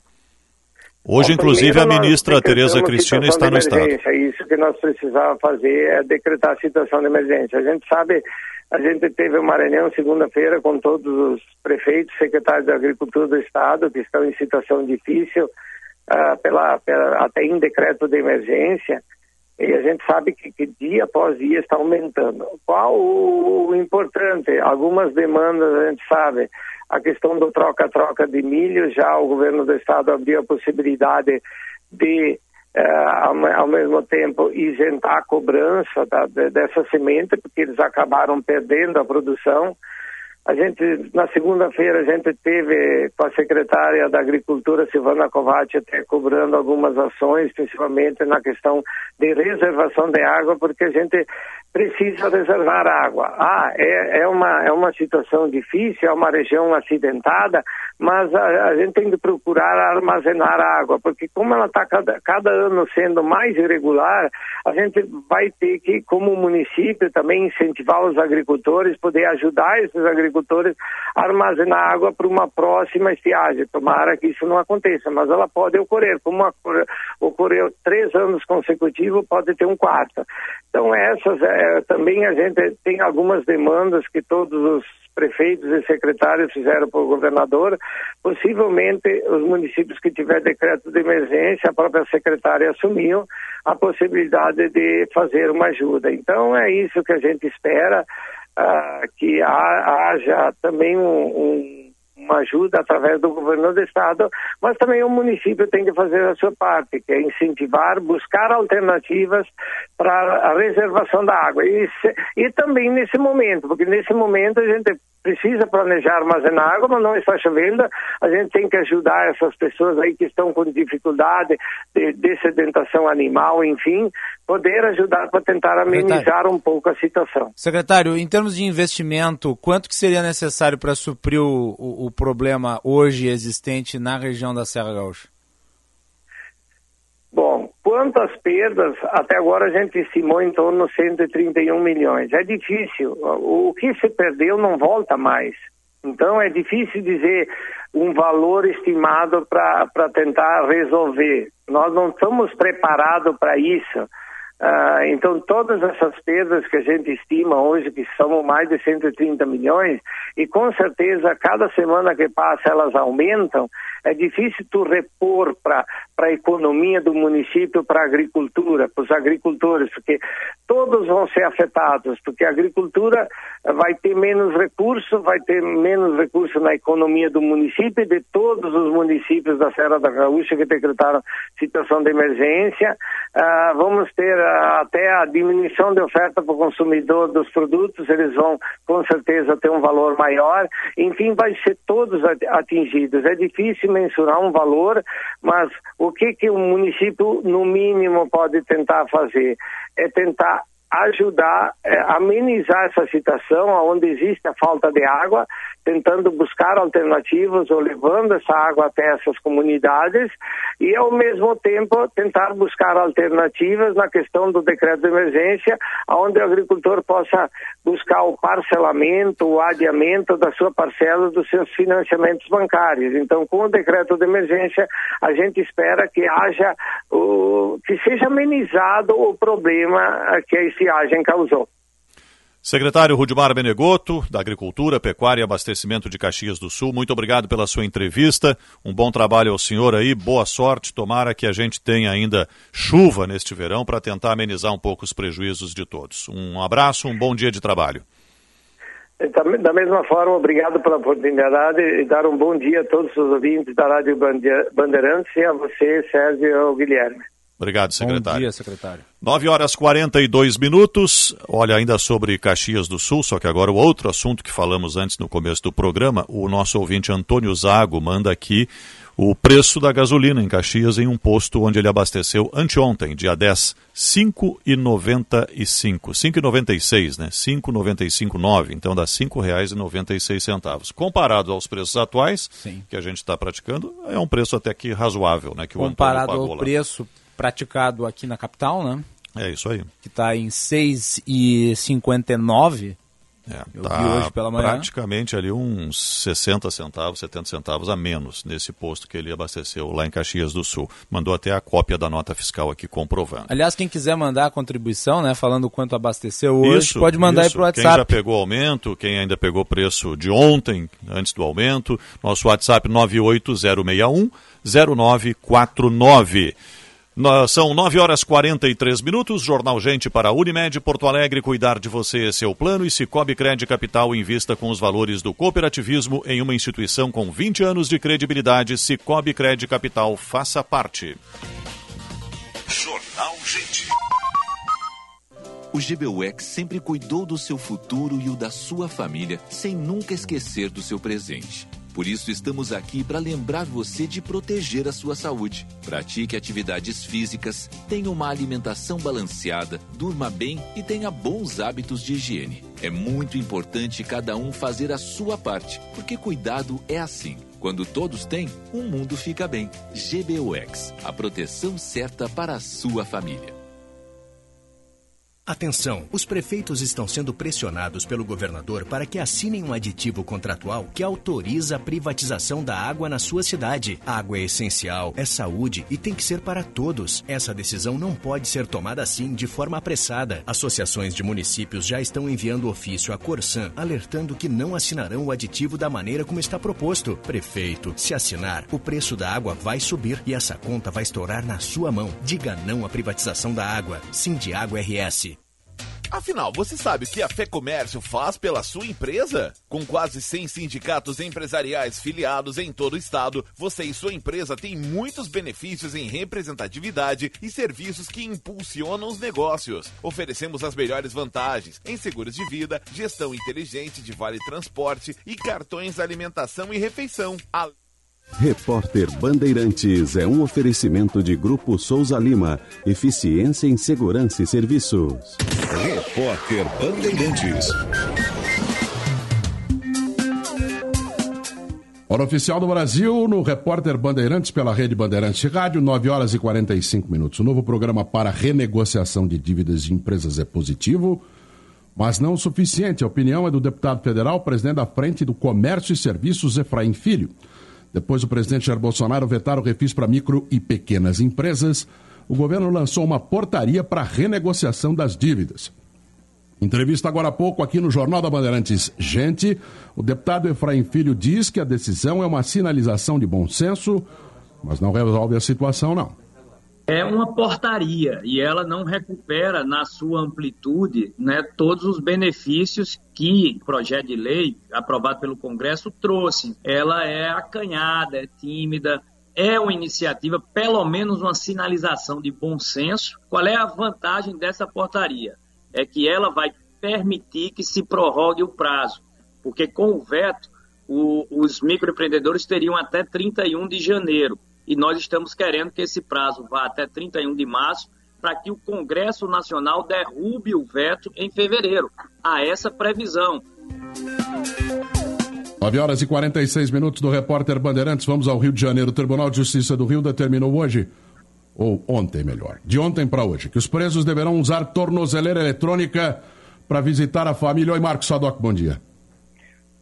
Hoje, Bom, inclusive, a ministra Tereza Cristina está no estado. Isso que nós precisávamos fazer é decretar a situação de emergência. A gente sabe, a gente teve o Maranhão segunda-feira com todos os prefeitos, secretários da Agricultura do estado que estão em situação difícil uh, pela, pela, até em decreto de emergência. E a gente sabe que, que dia após dia está aumentando. Qual o, o importante? Algumas demandas a gente sabe. A questão do troca-troca de milho, já o governo do estado abriu a possibilidade de, uh, ao, ao, mesmo tempo, isentar a cobrança da, de, dessa semente, porque eles acabaram perdendo a produção. A gente, na segunda-feira, a gente teve com a secretária da Agricultura, Silvana Covatti, até cobrando algumas ações, principalmente na questão de reservação de água, porque a gente precisa reservar água. Ah, é, é, uma, é uma situação difícil, é uma região acidentada, mas a, a gente tem que procurar armazenar água, porque como ela está cada, cada ano sendo mais irregular, a gente vai ter que, como município, também incentivar os agricultores, poder ajudar esses agricultores a armazenar água para uma próxima estiagem. Tomara que isso não aconteça, mas ela pode ocorrer. Como ocorreu três anos consecutivos, pode ter um quarto. Então, essas é, também a gente tem algumas demandas que todos os prefeitos e secretários fizeram para o governador. Possivelmente, os municípios que tiver decreto de emergência, a própria secretária assumiu a possibilidade de fazer uma ajuda. Então, é isso que a gente espera, uh, que haja também um, um uma ajuda através do governo do estado, mas também o município tem que fazer a sua parte, que é incentivar, buscar alternativas para a reservação da água. E, e também nesse momento, porque nesse momento a gente precisa planejar armazenar água, mas não está chovendo. A gente tem que ajudar essas pessoas aí que estão com dificuldade de, de sedentação animal, enfim, poder ajudar para tentar amenizar Secretário. um pouco a situação. Secretário, em termos de investimento, quanto que seria necessário para suprir o, o, o problema hoje existente na região da Serra Gaúcha? Bom, quanto às perdas, até agora a gente estimou em torno de 131 milhões. É difícil, o que se perdeu não volta mais. Então é difícil dizer um valor estimado para tentar resolver. Nós não estamos preparados para isso. Uh, então, todas essas perdas que a gente estima hoje, que são mais de 130 milhões, e com certeza cada semana que passa elas aumentam, é difícil tu repor para a economia do município, para a agricultura, para os agricultores, porque todos vão ser afetados, porque a agricultura vai ter menos recurso, vai ter menos recurso na economia do município, de todos os municípios da Serra da Gaúcha que decretaram situação de emergência. Uh, vamos ter até a diminuição de oferta para o consumidor dos produtos, eles vão com certeza ter um valor maior. Enfim, vai ser todos atingidos. É difícil mensurar um valor, mas o que, que o município, no mínimo, pode tentar fazer? É tentar ajudar é, amenizar essa situação onde existe a falta de água tentando buscar alternativas ou levando essa água até essas comunidades e, ao mesmo tempo, tentar buscar alternativas na questão do decreto de emergência, onde o agricultor possa buscar o parcelamento, o adiamento da sua parcela dos seus financiamentos bancários. Então, com o decreto de emergência, a gente espera que haja, o, que seja amenizado o problema que a estiagem causou. Secretário Rudimar Benegoto, da Agricultura, Pecuária e Abastecimento de Caxias do Sul, muito obrigado pela sua entrevista. Um bom trabalho ao senhor aí, boa sorte. Tomara que a gente tenha ainda chuva neste verão para tentar amenizar um pouco os prejuízos de todos. Um abraço, um bom dia de trabalho. Da mesma forma, obrigado pela oportunidade e dar um bom dia a todos os ouvintes da Rádio Bandeirantes e a você, Sérgio e ao Guilherme. Obrigado, secretário. Bom dia, secretário. 9 horas 42 minutos. Olha, ainda sobre Caxias do Sul, só que agora o outro assunto que falamos antes no começo do programa, o nosso ouvinte Antônio Zago manda aqui o preço da gasolina em Caxias em um posto onde ele abasteceu anteontem, dia 10, 5,95. 5,96, né? 5,95,9. Então dá R$ 5,96. Comparado aos preços atuais Sim. que a gente está praticando, é um preço até que razoável, né? Que Comparado ao lá. preço praticado aqui na capital, né? É isso aí. Que está em 6,59. É, Eu tá vi hoje pela manhã. praticamente ali uns 60 centavos, 70 centavos a menos nesse posto que ele abasteceu lá em Caxias do Sul. Mandou até a cópia da nota fiscal aqui comprovando. Aliás, quem quiser mandar a contribuição, né, falando quanto abasteceu hoje, isso, pode mandar isso. aí pro WhatsApp. Quem já pegou aumento, quem ainda pegou preço de ontem, antes do aumento, nosso WhatsApp 98061 0949. São 9 horas 43 minutos. Jornal Gente para a Unimed Porto Alegre. Cuidar de você é seu plano. E Cicobi Crédito Capital invista com os valores do cooperativismo em uma instituição com 20 anos de credibilidade. Cicobi Crédito Capital. Faça parte. Jornal Gente. O GBUX sempre cuidou do seu futuro e o da sua família, sem nunca esquecer do seu presente. Por isso, estamos aqui para lembrar você de proteger a sua saúde. Pratique atividades físicas, tenha uma alimentação balanceada, durma bem e tenha bons hábitos de higiene. É muito importante cada um fazer a sua parte, porque cuidado é assim. Quando todos têm, o um mundo fica bem. GBUX a proteção certa para a sua família. Atenção! Os prefeitos estão sendo pressionados pelo governador para que assinem um aditivo contratual que autoriza a privatização da água na sua cidade. água é essencial, é saúde e tem que ser para todos. Essa decisão não pode ser tomada assim, de forma apressada. Associações de municípios já estão enviando ofício à Corsan, alertando que não assinarão o aditivo da maneira como está proposto. Prefeito, se assinar, o preço da água vai subir e essa conta vai estourar na sua mão. Diga não à privatização da água. Sim de Água RS. Afinal, você sabe o que a Fé Comércio faz pela sua empresa? Com quase 100 sindicatos empresariais filiados em todo o estado, você e sua empresa têm muitos benefícios em representatividade e serviços que impulsionam os negócios. Oferecemos as melhores vantagens em seguros de vida, gestão inteligente de vale transporte e cartões alimentação e refeição. Repórter Bandeirantes é um oferecimento de Grupo Souza Lima. Eficiência em Segurança e Serviços. Repórter Bandeirantes. Hora oficial do Brasil no Repórter Bandeirantes pela Rede Bandeirantes Rádio, 9 horas e 45 minutos. O novo programa para renegociação de dívidas de empresas é positivo, mas não o suficiente. A opinião é do deputado federal, presidente da Frente do Comércio e Serviços, Efraim Filho. Depois do presidente Jair Bolsonaro vetar o refis para micro e pequenas empresas, o governo lançou uma portaria para renegociação das dívidas. Entrevista agora há pouco aqui no Jornal da Bandeirantes. Gente, o deputado Efraim Filho diz que a decisão é uma sinalização de bom senso, mas não resolve a situação, não. É uma portaria e ela não recupera na sua amplitude né, todos os benefícios que o projeto de lei aprovado pelo Congresso trouxe. Ela é acanhada, é tímida, é uma iniciativa, pelo menos uma sinalização de bom senso. Qual é a vantagem dessa portaria? É que ela vai permitir que se prorrogue o prazo, porque com o veto, o, os microempreendedores teriam até 31 de janeiro e nós estamos querendo que esse prazo vá até 31 de março para que o Congresso Nacional derrube o veto em fevereiro. Há essa previsão. 9 horas e 46 minutos do repórter Bandeirantes. Vamos ao Rio de Janeiro. O Tribunal de Justiça do Rio determinou hoje, ou ontem melhor, de ontem para hoje, que os presos deverão usar tornozeleira eletrônica para visitar a família. Oi, Marcos Sadoc, bom dia.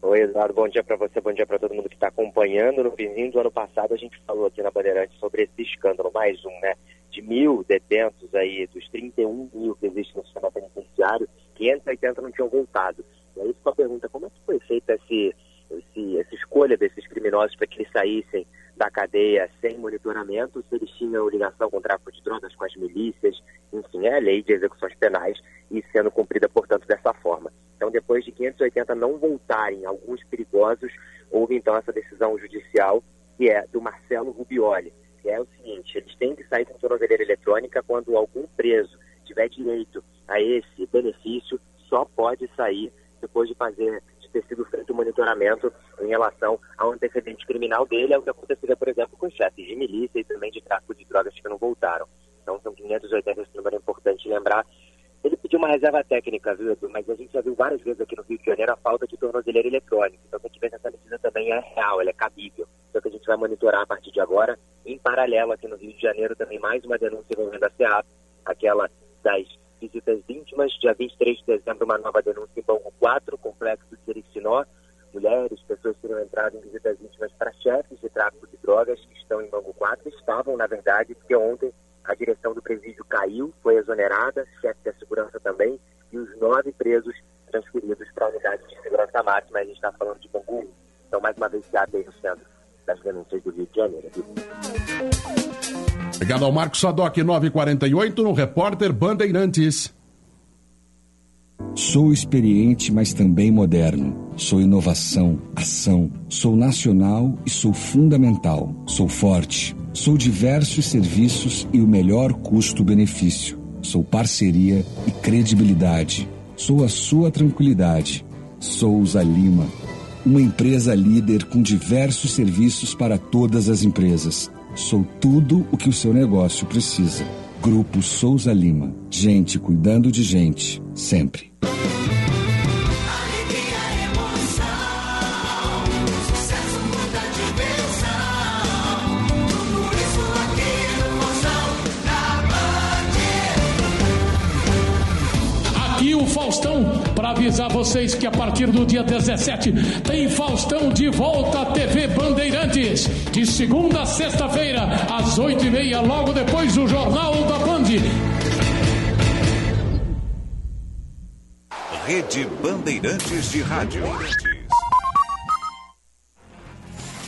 Oi, Eduardo, bom dia para você, bom dia para todo mundo que está acompanhando. No finzinho do ano passado, a gente falou aqui na Bandeirante sobre esse escândalo, mais um, né? De mil detentos aí, dos 31 mil que existem no sistema penitenciário, 580 não tinham voltado. E aí ficou a pergunta, como é que foi feita esse, esse, essa escolha desses criminosos para que eles saíssem da cadeia sem monitoramento, se eles tinham ligação com o tráfico de drogas, com as milícias, enfim, é a lei de execuções penais e sendo cumprida, portanto, dessa forma. Então, depois de 580 não voltarem, alguns perigosos, houve então essa decisão judicial, que é do Marcelo Rubioli, que é o seguinte, eles têm que sair com tornozeleira eletrônica quando algum preso tiver direito a esse benefício, só pode sair depois de fazer de ter sido feito o monitoramento em relação ao antecedente criminal dele, é o que aconteceu, por exemplo, com chefes de milícia e também de tráfico de drogas que não voltaram. Então são 580, esse número é importante lembrar, ele pediu uma reserva técnica, viu, Edu? Mas a gente já viu várias vezes aqui no Rio de Janeiro a falta de tornozeleira eletrônica. Então, quem tiver essa medida também é real, ela é cabível. Então, que a gente vai monitorar a partir de agora. Em paralelo, aqui no Rio de Janeiro, também mais uma denúncia envolvendo a SEAP, aquela das visitas íntimas. Dia 23 de dezembro, uma nova denúncia em Banco 4, complexo de Serichinó. Mulheres, pessoas teriam entrado em visitas íntimas para chefes de tráfico de drogas que estão em Banco 4, estavam, na verdade, porque ontem a direção do presídio caiu, foi exonerada, chefe da segurança também, e os nove presos transferidos para a unidade de segurança máxima. A gente está falando de Bangu. Então, mais uma vez, já tem no centro das denúncias do Rio de Janeiro. Obrigado ao Marcos Sadoc, 948, no Repórter Bandeirantes. Sou experiente, mas também moderno. Sou inovação, ação. Sou nacional e sou fundamental. Sou forte. Sou diversos serviços e o melhor custo-benefício. Sou parceria e credibilidade. Sou a sua tranquilidade. Souza Lima. Uma empresa líder com diversos serviços para todas as empresas. Sou tudo o que o seu negócio precisa. Grupo Souza Lima. Gente cuidando de gente, sempre. Aqui o Faustão, avisar vocês que a partir do dia 17 tem Faustão de volta à TV Bandeirantes. De segunda a sexta-feira, às oito e meia, logo depois do Jornal da Band. Rede Bandeirantes de Rádio.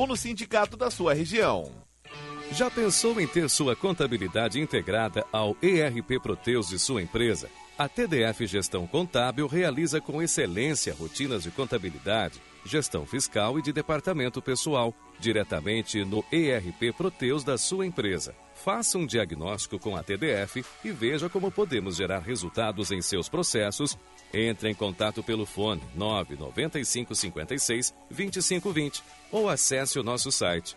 ou no sindicato da sua região. Já pensou em ter sua contabilidade integrada ao ERP Proteus de sua empresa? A TDF Gestão Contábil realiza com excelência rotinas de contabilidade gestão fiscal e de departamento pessoal, diretamente no ERP Proteus da sua empresa. Faça um diagnóstico com a TDF e veja como podemos gerar resultados em seus processos. Entre em contato pelo fone 995 56 2520 ou acesse o nosso site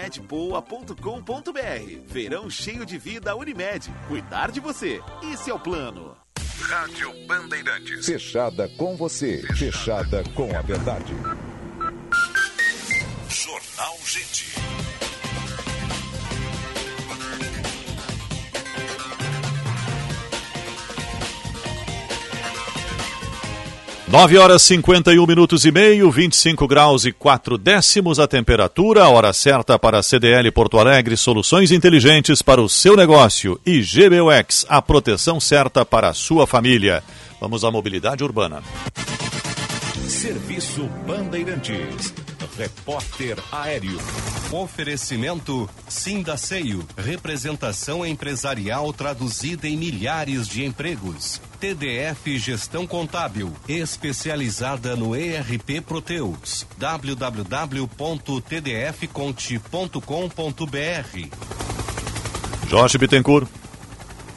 unimedpoa.com.br. Verão cheio de vida Unimed. Cuidar de você. Esse é o plano. Rádio Bandeirantes. Fechada com você. Fechada com a verdade. Jornal Gente. 9 horas 51 minutos e meio, 25 graus e 4 décimos a temperatura, hora certa para a CDL Porto Alegre, soluções inteligentes para o seu negócio e GBUX, a proteção certa para a sua família. Vamos à mobilidade urbana. Serviço Bandeirantes. Repórter Aéreo. Oferecimento Sindaceio. Representação empresarial traduzida em milhares de empregos. TDF Gestão Contábil. Especializada no ERP Proteus. www.tdfconte.com.br. Jorge Bittencourt.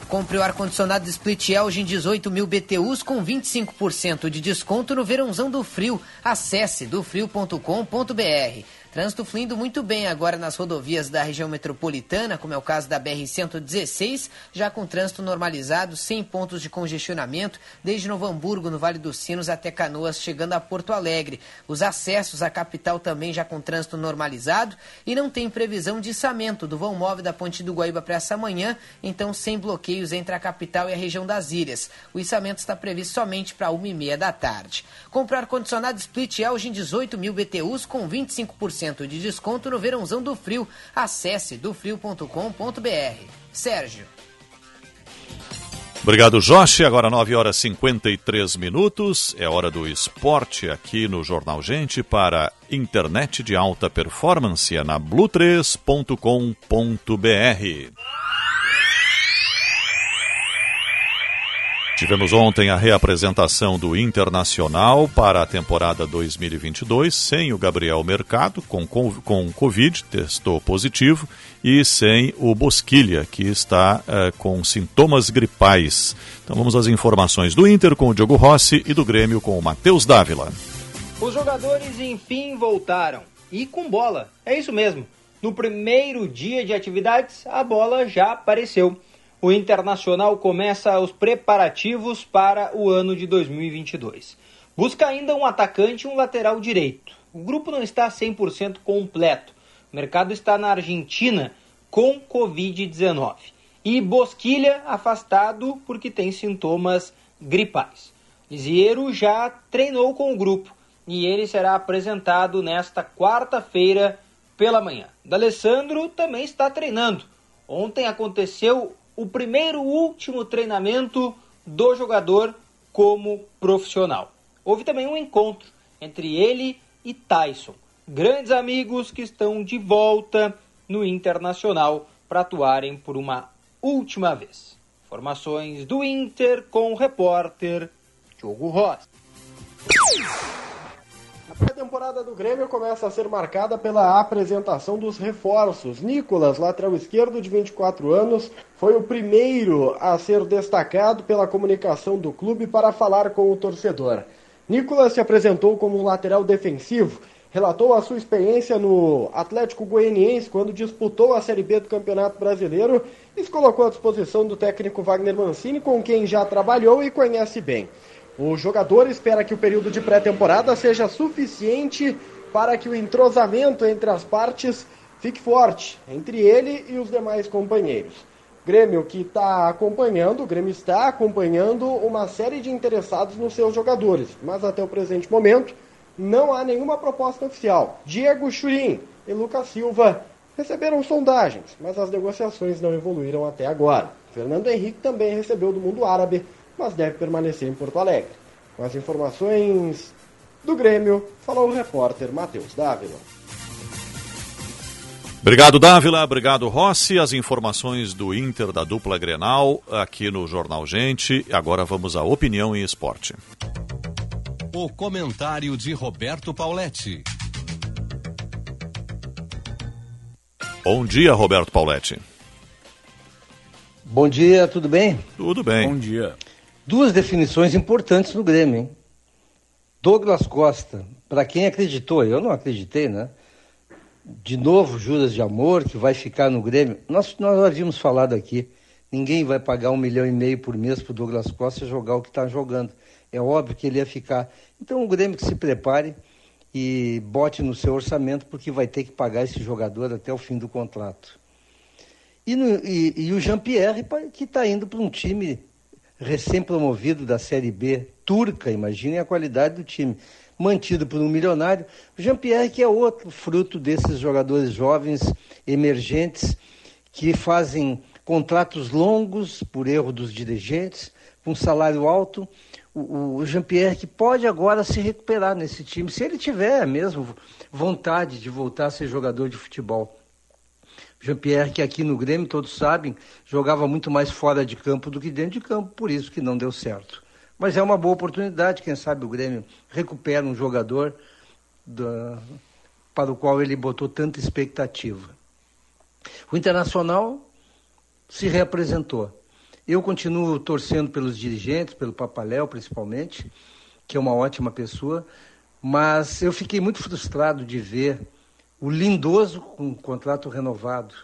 Compre o ar-condicionado Split Elgin 18 mil BTUs com 25% de desconto no verãozão do frio. Acesse dofrio.com.br. Trânsito fluindo muito bem agora nas rodovias da região metropolitana, como é o caso da BR-116, já com trânsito normalizado, sem pontos de congestionamento, desde Novo Hamburgo, no Vale dos Sinos, até Canoas, chegando a Porto Alegre. Os acessos à capital também já com trânsito normalizado e não tem previsão de içamento do vão móvel da Ponte do Guaíba para essa manhã, então sem bloqueios entre a capital e a região das ilhas. O içamento está previsto somente para 1h30 da tarde. Comprar condicionado Split Elgin 18 mil BTUs com 25% de desconto no verãozão do frio. Acesse dofrio.com.br. Sérgio. Obrigado, Jorge. Agora 9 horas 53 minutos. É hora do esporte aqui no Jornal Gente para internet de alta performance é na blue3.com.br. Tivemos ontem a reapresentação do Internacional para a temporada 2022, sem o Gabriel Mercado, com, com Covid, testou positivo, e sem o Bosquilha, que está uh, com sintomas gripais. Então vamos às informações do Inter com o Diogo Rossi e do Grêmio com o Matheus Dávila. Os jogadores enfim voltaram. E com bola. É isso mesmo. No primeiro dia de atividades, a bola já apareceu o Internacional começa os preparativos para o ano de 2022. Busca ainda um atacante e um lateral direito. O grupo não está 100% completo. O mercado está na Argentina com Covid-19. E Bosquilha afastado porque tem sintomas gripais. Lisieiro já treinou com o grupo e ele será apresentado nesta quarta-feira pela manhã. D'Alessandro também está treinando. Ontem aconteceu o primeiro último treinamento do jogador como profissional. Houve também um encontro entre ele e Tyson, grandes amigos que estão de volta no Internacional para atuarem por uma última vez. Informações do Inter com o repórter Diogo Ross. A pré-temporada do Grêmio começa a ser marcada pela apresentação dos reforços. Nicolas, lateral esquerdo de 24 anos, foi o primeiro a ser destacado pela comunicação do clube para falar com o torcedor. Nicolas se apresentou como um lateral defensivo, relatou a sua experiência no Atlético Goianiense quando disputou a Série B do Campeonato Brasileiro e se colocou à disposição do técnico Wagner Mancini, com quem já trabalhou e conhece bem. O jogador espera que o período de pré-temporada seja suficiente para que o entrosamento entre as partes fique forte entre ele e os demais companheiros. Grêmio que está acompanhando, o Grêmio está acompanhando uma série de interessados nos seus jogadores, mas até o presente momento não há nenhuma proposta oficial. Diego Churin e Lucas Silva receberam sondagens, mas as negociações não evoluíram até agora. Fernando Henrique também recebeu do mundo árabe, mas deve permanecer em Porto Alegre. Com as informações do Grêmio, falou o repórter Matheus Dávila. Obrigado, Dávila. Obrigado, Rossi. As informações do Inter da dupla Grenal aqui no Jornal Gente. Agora vamos à opinião em esporte. O comentário de Roberto Pauletti. Bom dia, Roberto Pauletti. Bom dia, tudo bem? Tudo bem. Bom dia. Duas definições importantes no Grêmio, hein? Douglas Costa, para quem acreditou, eu não acreditei, né? de novo Juras de Amor, que vai ficar no Grêmio. Nós, nós havíamos falado aqui, ninguém vai pagar um milhão e meio por mês para o Douglas Costa jogar o que está jogando. É óbvio que ele ia ficar. Então o Grêmio que se prepare e bote no seu orçamento, porque vai ter que pagar esse jogador até o fim do contrato. E, no, e, e o Jean-Pierre, que está indo para um time recém-promovido da Série B turca, imaginem a qualidade do time mantido por um milionário. O Jean-Pierre, que é outro fruto desses jogadores jovens, emergentes, que fazem contratos longos por erro dos dirigentes, com salário alto. O, Jean-Pierre que pode agora se recuperar nesse time, se ele tiver mesmo vontade de voltar a ser jogador de futebol. Jean-Pierre, que aqui no Grêmio, todos sabem, jogava muito mais fora de campo do que dentro de campo, por isso que não deu certo. Mas é uma boa oportunidade, quem sabe o Grêmio recupera um jogador da, para o qual ele botou tanta expectativa. O Internacional se reapresentou. Eu continuo torcendo pelos dirigentes, pelo Papaléu principalmente, que é uma ótima pessoa, mas eu fiquei muito frustrado de ver o Lindoso com contrato renovado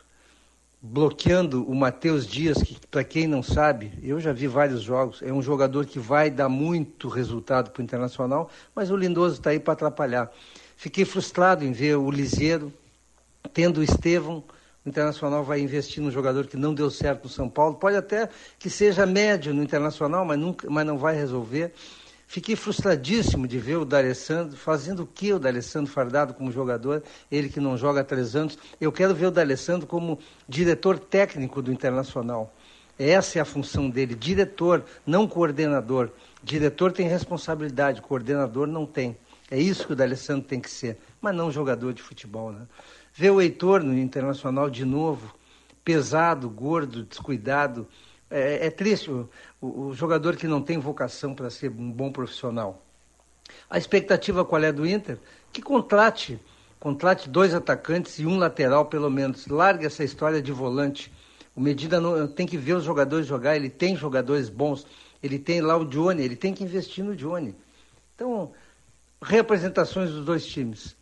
bloqueando o Matheus Dias, que para quem não sabe, eu já vi vários jogos, é um jogador que vai dar muito resultado para o Internacional, mas o Lindoso está aí para atrapalhar. Fiquei frustrado em ver o Liseiro tendo o Estevão, o Internacional vai investir num jogador que não deu certo no São Paulo, pode até que seja médio no Internacional, mas, nunca, mas não vai resolver. Fiquei frustradíssimo de ver o D'Alessandro fazendo o que o D'Alessandro Fardado como jogador, ele que não joga há três anos. Eu quero ver o D'Alessandro como diretor técnico do Internacional. Essa é a função dele, diretor, não coordenador. Diretor tem responsabilidade, coordenador não tem. É isso que o D'Alessandro tem que ser, mas não jogador de futebol. Né? Ver o Heitor no Internacional de novo, pesado, gordo, descuidado, é, é triste o, o, jogador que não tem vocação para ser um bom profissional. A expectativa qual é do Inter? Que contrate, contrate dois atacantes e um lateral pelo menos. Largue essa história de volante. O Medida não, tem que ver os jogadores jogar, ele tem jogadores bons, ele tem lá o Johnny, ele tem que investir no Johnny. Então, representações dos dois times,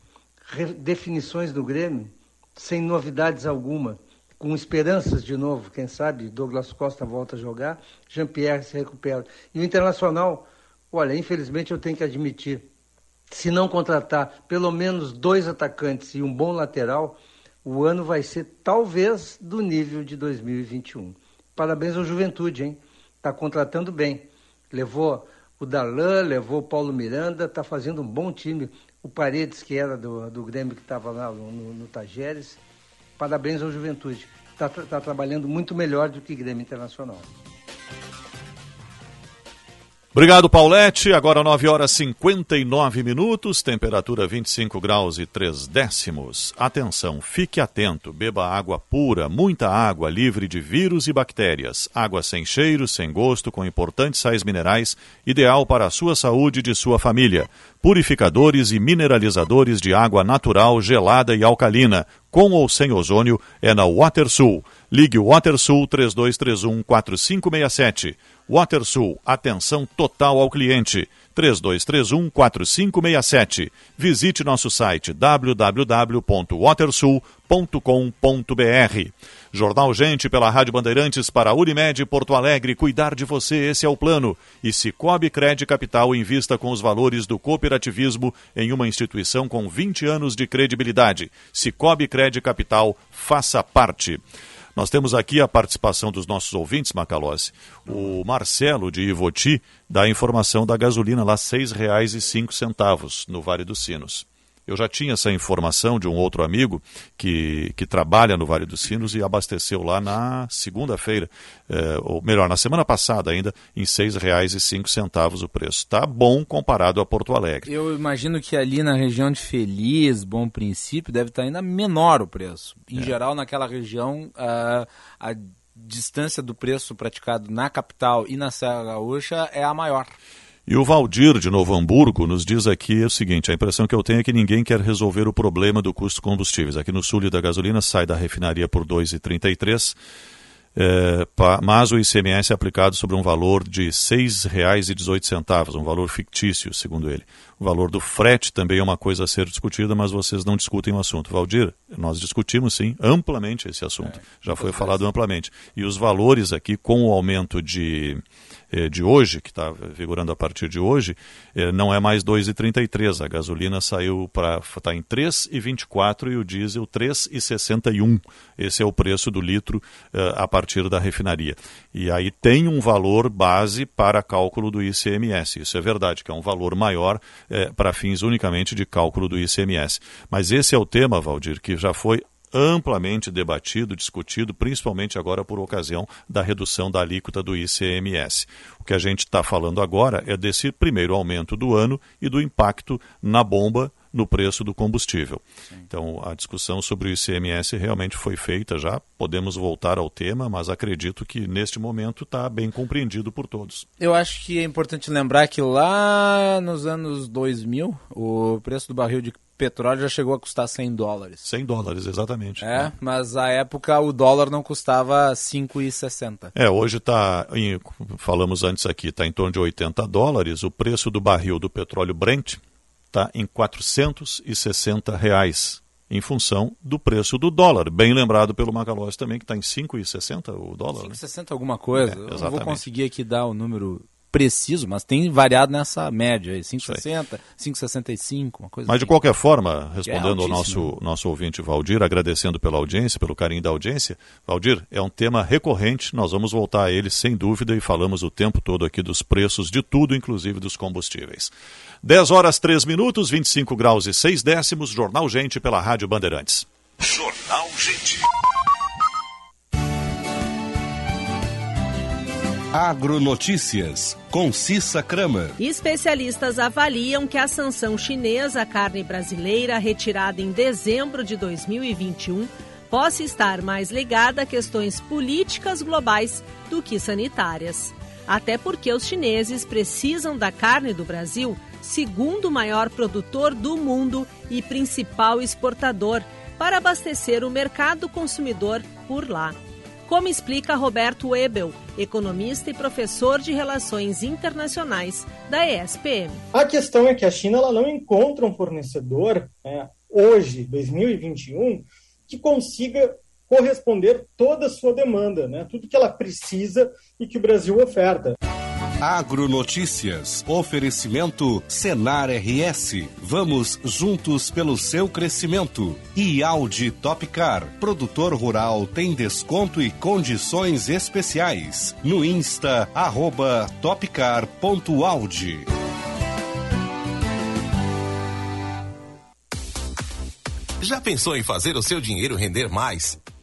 definições do Grêmio, sem novidades alguma com esperanças de novo, quem sabe Douglas Costa volta a jogar, Jean-Pierre se recupera. E o Internacional, olha, infelizmente eu tenho que admitir, se não contratar pelo menos dois atacantes e um bom lateral, o ano vai ser talvez do nível de 2021. Parabéns ao Juventude, hein? Está contratando bem. Levou o Darlan, levou o Paulo Miranda, está fazendo um bom time. O Paredes, que era do, do Grêmio, que estava lá no, no, no Tajeres, Parabéns ao Juventude. Está tá trabalhando muito melhor do que Grêmio Internacional. Obrigado, Paulette. Agora 9 horas 59 minutos, temperatura 25 graus e 3 décimos. Atenção, fique atento, beba água pura, muita água livre de vírus e bactérias. Água sem cheiro, sem gosto, com importantes sais minerais, ideal para a sua saúde e de sua família. Purificadores e mineralizadores de água natural, gelada e alcalina, com ou sem ozônio, é na WaterSul. Ligue WaterSul 3231 4567. WaterSul, atenção total ao cliente. 3231 4567. Visite nosso site www.watersul.com.br. Jornal Gente pela Rádio Bandeirantes para Unimed Porto Alegre. Cuidar de você, esse é o plano. E Cicobi Cred Capital invista com os valores do cooperativismo em uma instituição com 20 anos de credibilidade. Cicobi Cred Capital, faça parte. Nós temos aqui a participação dos nossos ouvintes, Macalossi. O Marcelo de Ivoti dá a informação da gasolina lá R$ 6,05 no Vale dos Sinos. Eu já tinha essa informação de um outro amigo que, que trabalha no Vale dos Sinos e abasteceu lá na segunda-feira, é, ou melhor, na semana passada ainda, em R$ 6,05 o preço. Está bom comparado a Porto Alegre. Eu imagino que ali na região de Feliz, Bom Princípio, deve estar ainda menor o preço. Em é. geral, naquela região, a, a distância do preço praticado na capital e na Serra Gaúcha é a maior. E o Valdir, de Novo Hamburgo, nos diz aqui o seguinte: a impressão que eu tenho é que ninguém quer resolver o problema do custo combustíveis. Aqui no sul da gasolina sai da refinaria por 2,33 é, mas o ICMS é aplicado sobre um valor de R$ 6,18, um valor fictício, segundo ele. O valor do frete também é uma coisa a ser discutida, mas vocês não discutem o assunto. Valdir, nós discutimos sim, amplamente esse assunto. É, Já foi falado amplamente. E os valores aqui, com o aumento de de hoje, que está vigorando a partir de hoje, eh, não é mais 2,33. A gasolina saiu para está em 3,24 e o diesel 3,61. Esse é o preço do litro eh, a partir da refinaria. E aí tem um valor base para cálculo do ICMS. Isso é verdade, que é um valor maior para fins unicamente de cálculo do ICMS. Mas esse é o tema, Valdir, que já foi amplamente debatido, discutido, principalmente agora por ocasião da redução da alíquota do ICMS. O que a gente está falando agora é desse primeiro aumento do ano e do impacto na bomba no preço do combustível. Sim. Então, a discussão sobre o ICMS realmente foi feita já. Podemos voltar ao tema, mas acredito que neste momento está bem compreendido por todos. Eu acho que é importante lembrar que lá nos anos 2000, o preço do barril de petróleo já chegou a custar 100 dólares. 100 dólares, exatamente. É, mas à época o dólar não custava 5,60. É, hoje está, falamos antes aqui, está em torno de 80 dólares. O preço do barril do petróleo Brent está em 460 reais em função do preço do dólar. Bem lembrado pelo Macalós também, que está em 5,60 o dólar. 5,60 né? alguma coisa. É, Eu não vou conseguir aqui dar o número preciso, mas tem variado nessa média aí, 5,60, 5,65, uma coisa Mas assim. de qualquer forma, respondendo é ao nosso, nosso ouvinte Valdir, agradecendo pela audiência, pelo carinho da audiência, Valdir, é um tema recorrente, nós vamos voltar a ele sem dúvida e falamos o tempo todo aqui dos preços de tudo, inclusive dos combustíveis. 10 horas 3 minutos, 25 graus e 6 décimos, Jornal Gente pela Rádio Bandeirantes. Jornal Gente. Agronotícias, com Cissa Kramer. Especialistas avaliam que a sanção chinesa à carne brasileira, retirada em dezembro de 2021, possa estar mais ligada a questões políticas globais do que sanitárias. Até porque os chineses precisam da carne do Brasil, segundo maior produtor do mundo e principal exportador, para abastecer o mercado consumidor por lá como explica Roberto Ebel, economista e professor de Relações Internacionais da ESPM. A questão é que a China ela não encontra um fornecedor né, hoje, 2021, que consiga corresponder toda a sua demanda, né, tudo que ela precisa e que o Brasil oferta. Agronotícias. Oferecimento Senar RS. Vamos juntos pelo seu crescimento. E Audi Topcar. Produtor rural tem desconto e condições especiais. No Insta, arroba topcar.audi. Já pensou em fazer o seu dinheiro render mais?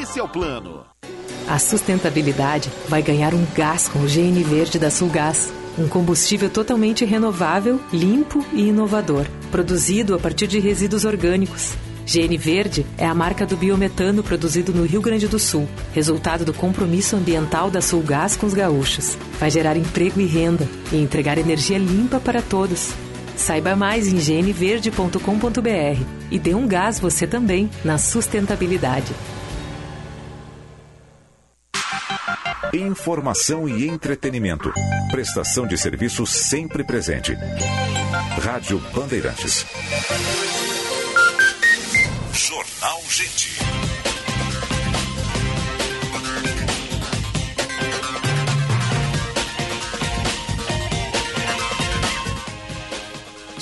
Esse é o plano. A sustentabilidade vai ganhar um gás com o GN Verde da Sulgás. Um combustível totalmente renovável, limpo e inovador, produzido a partir de resíduos orgânicos. GN Verde é a marca do biometano produzido no Rio Grande do Sul, resultado do compromisso ambiental da Sulgás com os gaúchos. Vai gerar emprego e renda e entregar energia limpa para todos. Saiba mais em gnverde.com.br e dê um gás você também na sustentabilidade. Informação e entretenimento. Prestação de serviço sempre presente. Rádio Bandeirantes. Jornal Gente.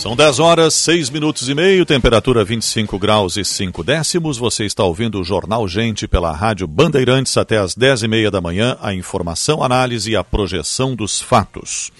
São 10 horas, 6 minutos e meio, temperatura 25 graus e 5 décimos. Você está ouvindo o Jornal Gente pela Rádio Bandeirantes até as 10 e meia da manhã. A informação, análise e a projeção dos fatos.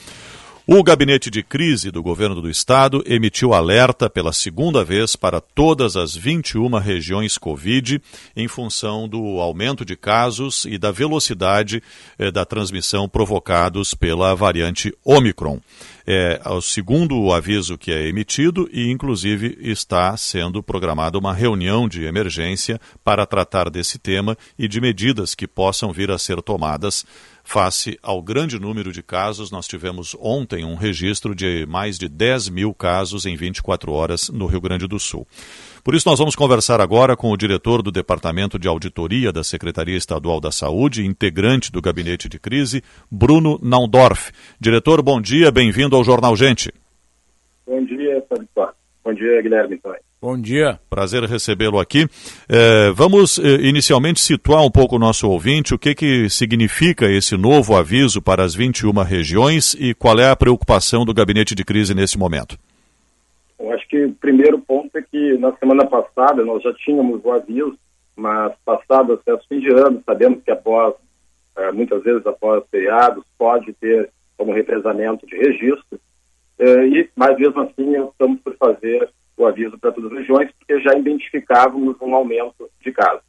O gabinete de crise do governo do estado emitiu alerta pela segunda vez para todas as 21 regiões Covid, em função do aumento de casos e da velocidade eh, da transmissão provocados pela variante Omicron. É o segundo aviso que é emitido e, inclusive, está sendo programada uma reunião de emergência para tratar desse tema e de medidas que possam vir a ser tomadas face ao grande número de casos. Nós tivemos ontem um registro de mais de 10 mil casos em 24 horas no Rio Grande do Sul. Por isso, nós vamos conversar agora com o diretor do Departamento de Auditoria da Secretaria Estadual da Saúde, integrante do Gabinete de Crise, Bruno Naundorf. Diretor, bom dia, bem-vindo ao Jornal Gente. Bom dia, Fábio. Bom dia, Guilherme. Bom dia. Prazer recebê-lo aqui. É, vamos é, inicialmente situar um pouco o nosso ouvinte, o que, que significa esse novo aviso para as 21 regiões e qual é a preocupação do gabinete de crise nesse momento. Eu acho que o primeiro ponto é que na semana passada nós já tínhamos o aviso, mas passado até o fim de ano, sabemos que após, é, muitas vezes após feriados, pode ter como represamento de registro, é, e, mas mesmo assim estamos por fazer o aviso para todas as regiões, porque já identificávamos um aumento de casos.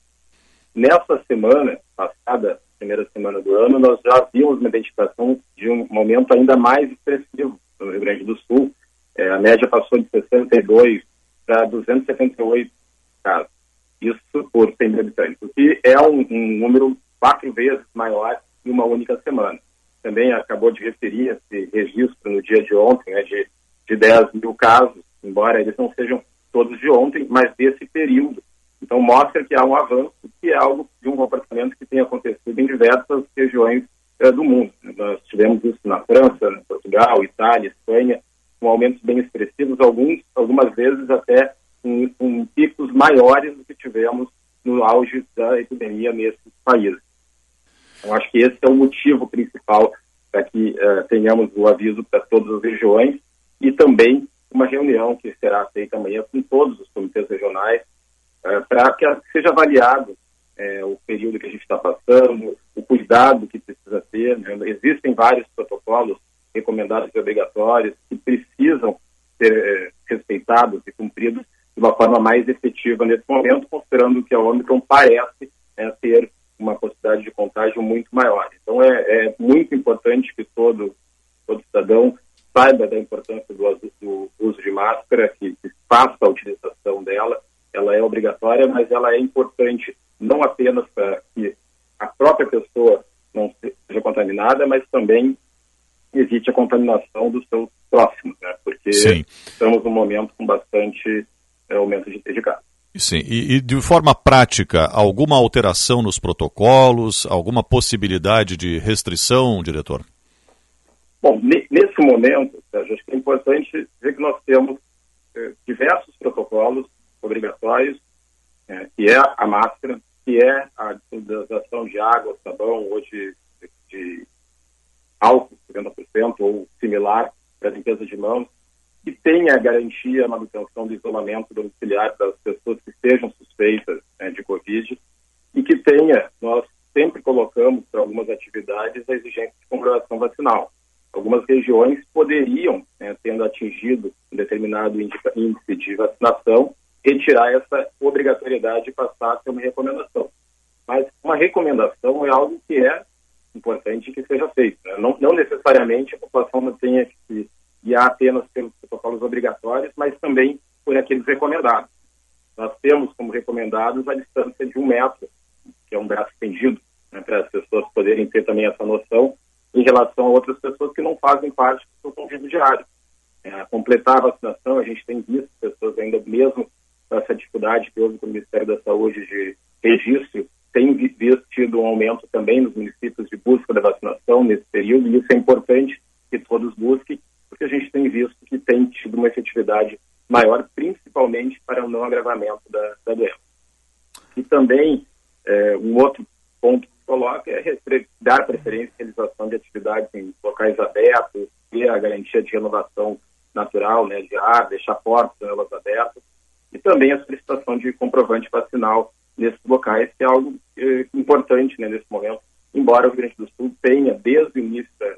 Nessa semana, passada, primeira semana do ano, nós já vimos uma identificação de um aumento ainda mais expressivo no Rio Grande do Sul. É, a média passou de 62 para 278 casos. Isso por 100 mil habitantes, o que é um, um número quatro vezes maior em uma única semana. Também acabou de referir esse registro no dia de ontem, né, de, de 10 mil casos embora eles não sejam todos de ontem, mas desse período. Então, mostra que há um avanço, que é algo de um comportamento que tem acontecido em diversas regiões eh, do mundo. Nós tivemos isso na França, Portugal, Itália, Espanha, com aumentos bem expressivos, alguns, algumas vezes até com, com picos maiores do que tivemos no auge da epidemia nesses países. Então, acho que esse é o motivo principal para que uh, tenhamos o aviso para todas as regiões e também uma reunião que será feita amanhã com todos os comitês regionais, é, para que seja avaliado é, o período que a gente está passando, o cuidado que precisa ter. Né? Existem vários protocolos recomendados e obrigatórios que precisam ser é, respeitados e cumpridos de uma forma mais efetiva nesse momento, considerando que a Omicron parece é, ter uma possibilidade de contágio muito maior. Então, é, é muito importante que todo, todo cidadão saiba da importância do, do uso de máscara, que, que faça a utilização dela. Ela é obrigatória, mas ela é importante não apenas para que a própria pessoa não seja contaminada, mas também evite a contaminação dos seus próximos, né? porque Sim. estamos num momento com bastante é, aumento de, de casos. Sim, e, e, de forma prática, alguma alteração nos protocolos, alguma possibilidade de restrição, diretor? Bom, nesse momento, acho que é importante ver que nós temos eh, diversos protocolos obrigatórios, eh, que é a máscara, que é a disponibilização de água, sabão ou de, de álcool, 70% ou similar para limpeza de mãos, que tenha a garantia, a manutenção do isolamento domiciliar das pessoas que sejam suspeitas né, de Covid e que tenha, nós sempre colocamos para algumas atividades a exigência de comprovação vacinal. Algumas regiões poderiam, né, tendo atingido um determinado índice de vacinação, retirar essa obrigatoriedade e passar a ser uma recomendação. Mas uma recomendação é algo que é importante que seja feito. Né? Não, não, necessariamente a população tenha que se guiar apenas pelos protocolos obrigatórios, mas também por aqueles recomendados. Nós temos como recomendados a distância de um metro, que é um braço estendido, né, para as pessoas poderem ter também essa noção em relação a outras pessoas que não fazem parte do seu convívio diário. É, completar a vacinação, a gente tem visto pessoas ainda mesmo com essa dificuldade que houve com o Ministério da Saúde de registro, tem visto tido um aumento também nos municípios de busca da vacinação nesse período, e isso é importante que todos busquem, porque a gente tem visto que tem tido uma efetividade maior, principalmente para o não agravamento da, da doença. E também, é, um outro ponto coloca é dar preferência à realização de atividades em locais abertos, ter a garantia de renovação natural né, de ar, deixar portas, janelas abertas, e também a solicitação de comprovante vacinal nesses locais, que é algo é, importante né, nesse momento, embora o Rio Grande do Sul tenha, desde o início da,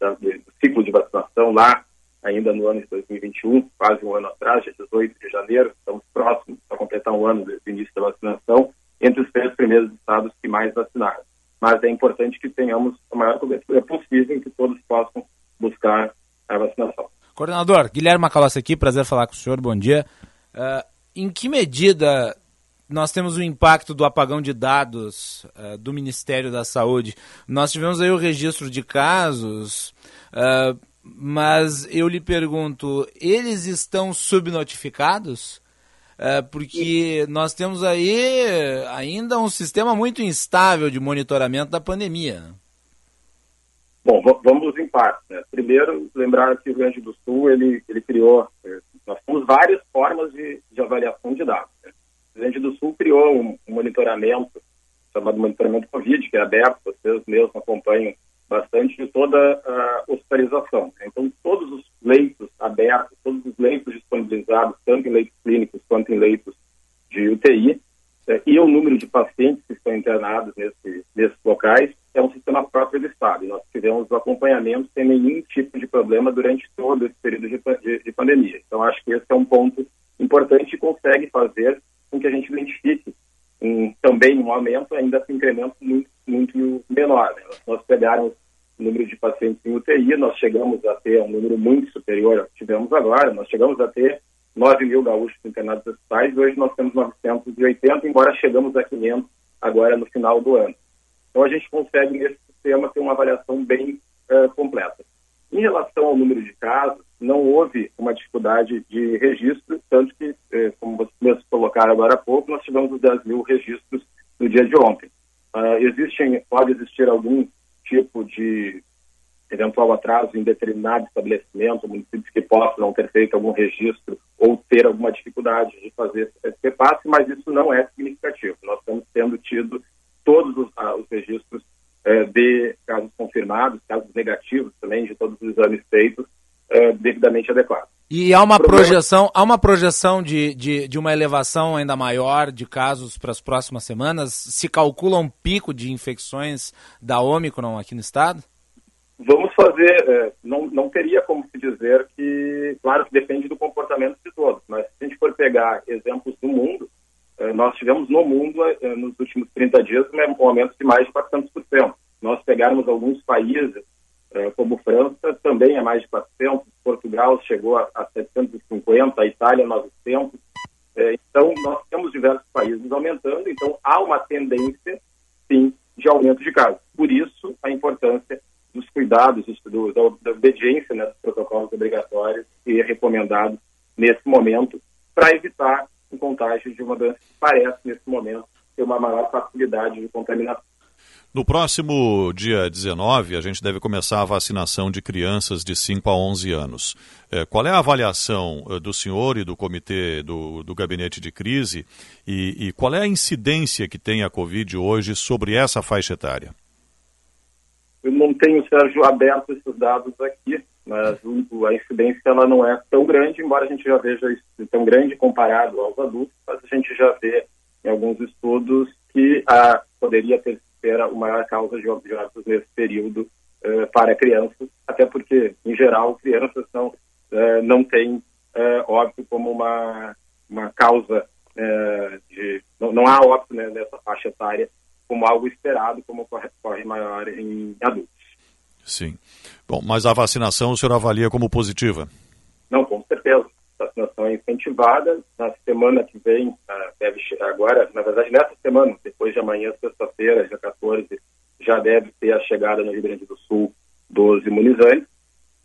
da, do ciclo de vacinação, lá ainda no ano de 2021, quase um ano atrás, dia 18 de janeiro, estamos próximos para completar um ano do início da vacinação, entre os três primeiros estados que mais vacinaram. Mas é importante que tenhamos a maior cobertura possível em que todos possam buscar a vacinação. Coordenador, Guilherme Macalossi aqui, prazer falar com o senhor, bom dia. Uh, em que medida nós temos o impacto do apagão de dados uh, do Ministério da Saúde? Nós tivemos aí o registro de casos, uh, mas eu lhe pergunto, eles estão subnotificados? Uh, porque nós temos aí ainda um sistema muito instável de monitoramento da pandemia. Bom, vamos em partes. Né? Primeiro, lembrar que o Rio Grande do Sul ele, ele criou, eh, nós temos várias formas de, de avaliação de dados. Né? O Rio Grande do Sul criou um, um monitoramento chamado monitoramento Covid, que é aberto, vocês mesmos acompanham bastante de toda a hospitalização. Então, todos os leitos abertos, todos os leitos disponibilizados, tanto em leitos clínicos quanto em leitos de UTI, é, e o número de pacientes que estão internados nesse, nesses locais, é um sistema próprio do Estado. Nós tivemos o acompanhamento sem nenhum tipo de problema durante todo esse período de, de, de pandemia. Então, acho que esse é um ponto importante e consegue fazer com que a gente identifique um, também um aumento, ainda um incremento muito, muito menor. Né? Nós pegarmos o número de pacientes em UTI, nós chegamos a ter um número muito superior ao que tivemos agora, nós chegamos a ter 9 mil gaúchos internados hospitais, hoje nós temos 980, embora chegamos a 500 agora no final do ano. Então a gente consegue nesse sistema ter uma avaliação bem uh, completa. Em relação ao número de casos, não houve uma dificuldade de registro, tanto que, eh, como vocês mesmos colocaram agora há pouco, nós tivemos os 10 mil registros no dia de ontem. Uh, existem, pode existir algum tipo de eventual atraso em determinado estabelecimento, municípios que possam não ter feito algum registro ou ter alguma dificuldade de fazer esse repasse, mas isso não é significativo. Nós estamos tendo tido todos os, ah, os registros eh, de casos confirmados, casos negativos também, de todos os exames feitos, eh, devidamente adequados. E há uma problema... projeção, há uma projeção de, de, de, uma elevação ainda maior de casos para as próximas semanas? Se calcula um pico de infecções da Omicron aqui no estado? Vamos fazer, é, não, não teria como se dizer que, claro que depende do comportamento de todos, mas se a gente for pegar exemplos do mundo, é, nós tivemos no mundo, é, nos últimos 30 dias, um aumento de mais de 400%. Nós pegarmos alguns países, como França, também é mais de 400%, Portugal chegou a, a 750, a Itália 900. É, então, nós temos diversos países aumentando, então há uma tendência, sim, de aumento de casos. Por isso, a importância dos cuidados, do, da, obediência né, dos protocolos obrigatórios e recomendados nesse momento, para evitar o contágio de uma doença que parece, nesse momento, ter uma maior facilidade de contaminação. No próximo dia 19, a gente deve começar a vacinação de crianças de 5 a 11 anos. É, qual é a avaliação é, do senhor e do comitê do, do gabinete de crise e, e, qual é a incidência que tem a Covid hoje sobre essa faixa etária? Eu não tenho, Sérgio, aberto esses dados aqui, mas a incidência ela não é tão grande, embora a gente já veja isso tão grande comparado aos adultos, mas a gente já vê em alguns estudos que a, poderia ter ser a maior causa de óbitos nesse período uh, para crianças, até porque, em geral, crianças não, uh, não têm uh, óbito como uma, uma causa de... Não, não há óbito né, nessa faixa etária como algo esperado, como corre, corre maior em adultos. Sim. Bom, mas a vacinação o senhor avalia como positiva? Não, com certeza. A vacinação é incentivada. Na semana que vem, deve chegar agora, na verdade, nessa semana, depois de amanhã, sexta-feira, dia 14, já deve ter a chegada no Rio Grande do Sul dos imunizantes.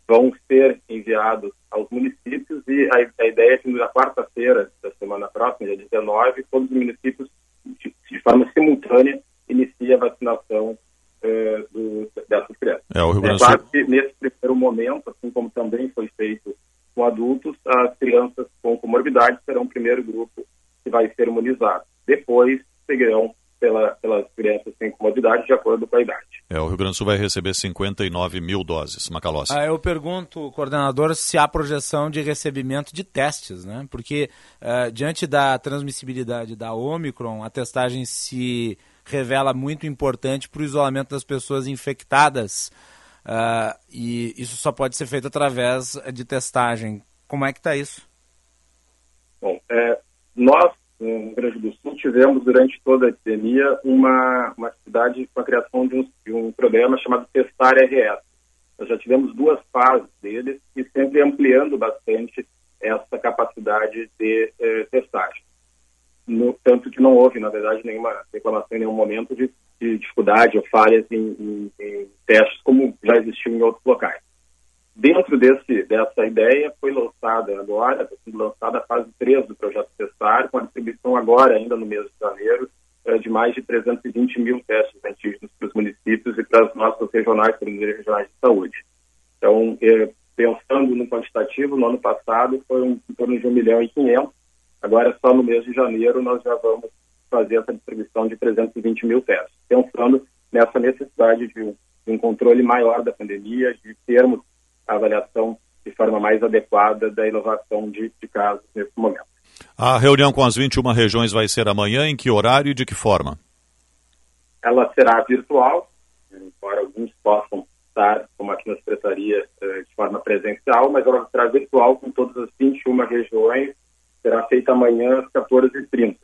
Vão ser enviados aos municípios e a, a ideia é que na quarta-feira da semana próxima, dia 19, todos os municípios, de, de forma simultânea, iniciem a vacinação eh, do, dessas crianças. É, o Rio Grande do Sul... que nesse primeiro momento, assim como também foi feito com adultos, as crianças com comorbidades serão o primeiro grupo que vai ser imunizado. Depois seguirão pela, pelas crianças sem comorbidade de acordo com a idade. É, o Rio Grande do Sul vai receber 59 mil doses, Macalossi. Ah, eu pergunto, coordenador, se há projeção de recebimento de testes, né? Porque uh, diante da transmissibilidade da Omicron, a testagem se revela muito importante para o isolamento das pessoas infectadas. Uh, e isso só pode ser feito através de testagem. Como é que está isso? Bom, é, nós, no Rio Grande do Sul, tivemos durante toda a epidemia uma, uma atividade com a criação de um, de um programa chamado Testar RS. Nós já tivemos duas fases dele e sempre ampliando bastante essa capacidade de eh, testagem. No, tanto que não houve, na verdade, nenhuma reclamação em nenhum momento de de dificuldade ou falhas em, em, em, testes como já existiu em outros locais. Dentro desse, dessa ideia foi lançada agora, está sendo lançada a fase 3 do projeto Testar, com a distribuição agora, ainda no mês de janeiro, eh, de mais de 320 mil testes antígenos para os municípios e para as nossas regionais, coordenadores regionais de saúde. Então, eh, pensando no quantitativo, no ano passado foram em torno de 1 milhão e 500, agora só no mês de janeiro nós já vamos fazer essa distribuição de 320 mil testes, pensando nessa necessidade de um, de um controle maior da pandemia, de termos a avaliação de forma mais adequada da inovação de, de casos nesse momento. A reunião com as 21 regiões vai ser amanhã, em que horário e de que forma? Ela será virtual, embora alguns possam estar, como aqui na Secretaria, eh, de forma presencial, mas ela será virtual com todas as 21 regiões, será feita amanhã às 14h30.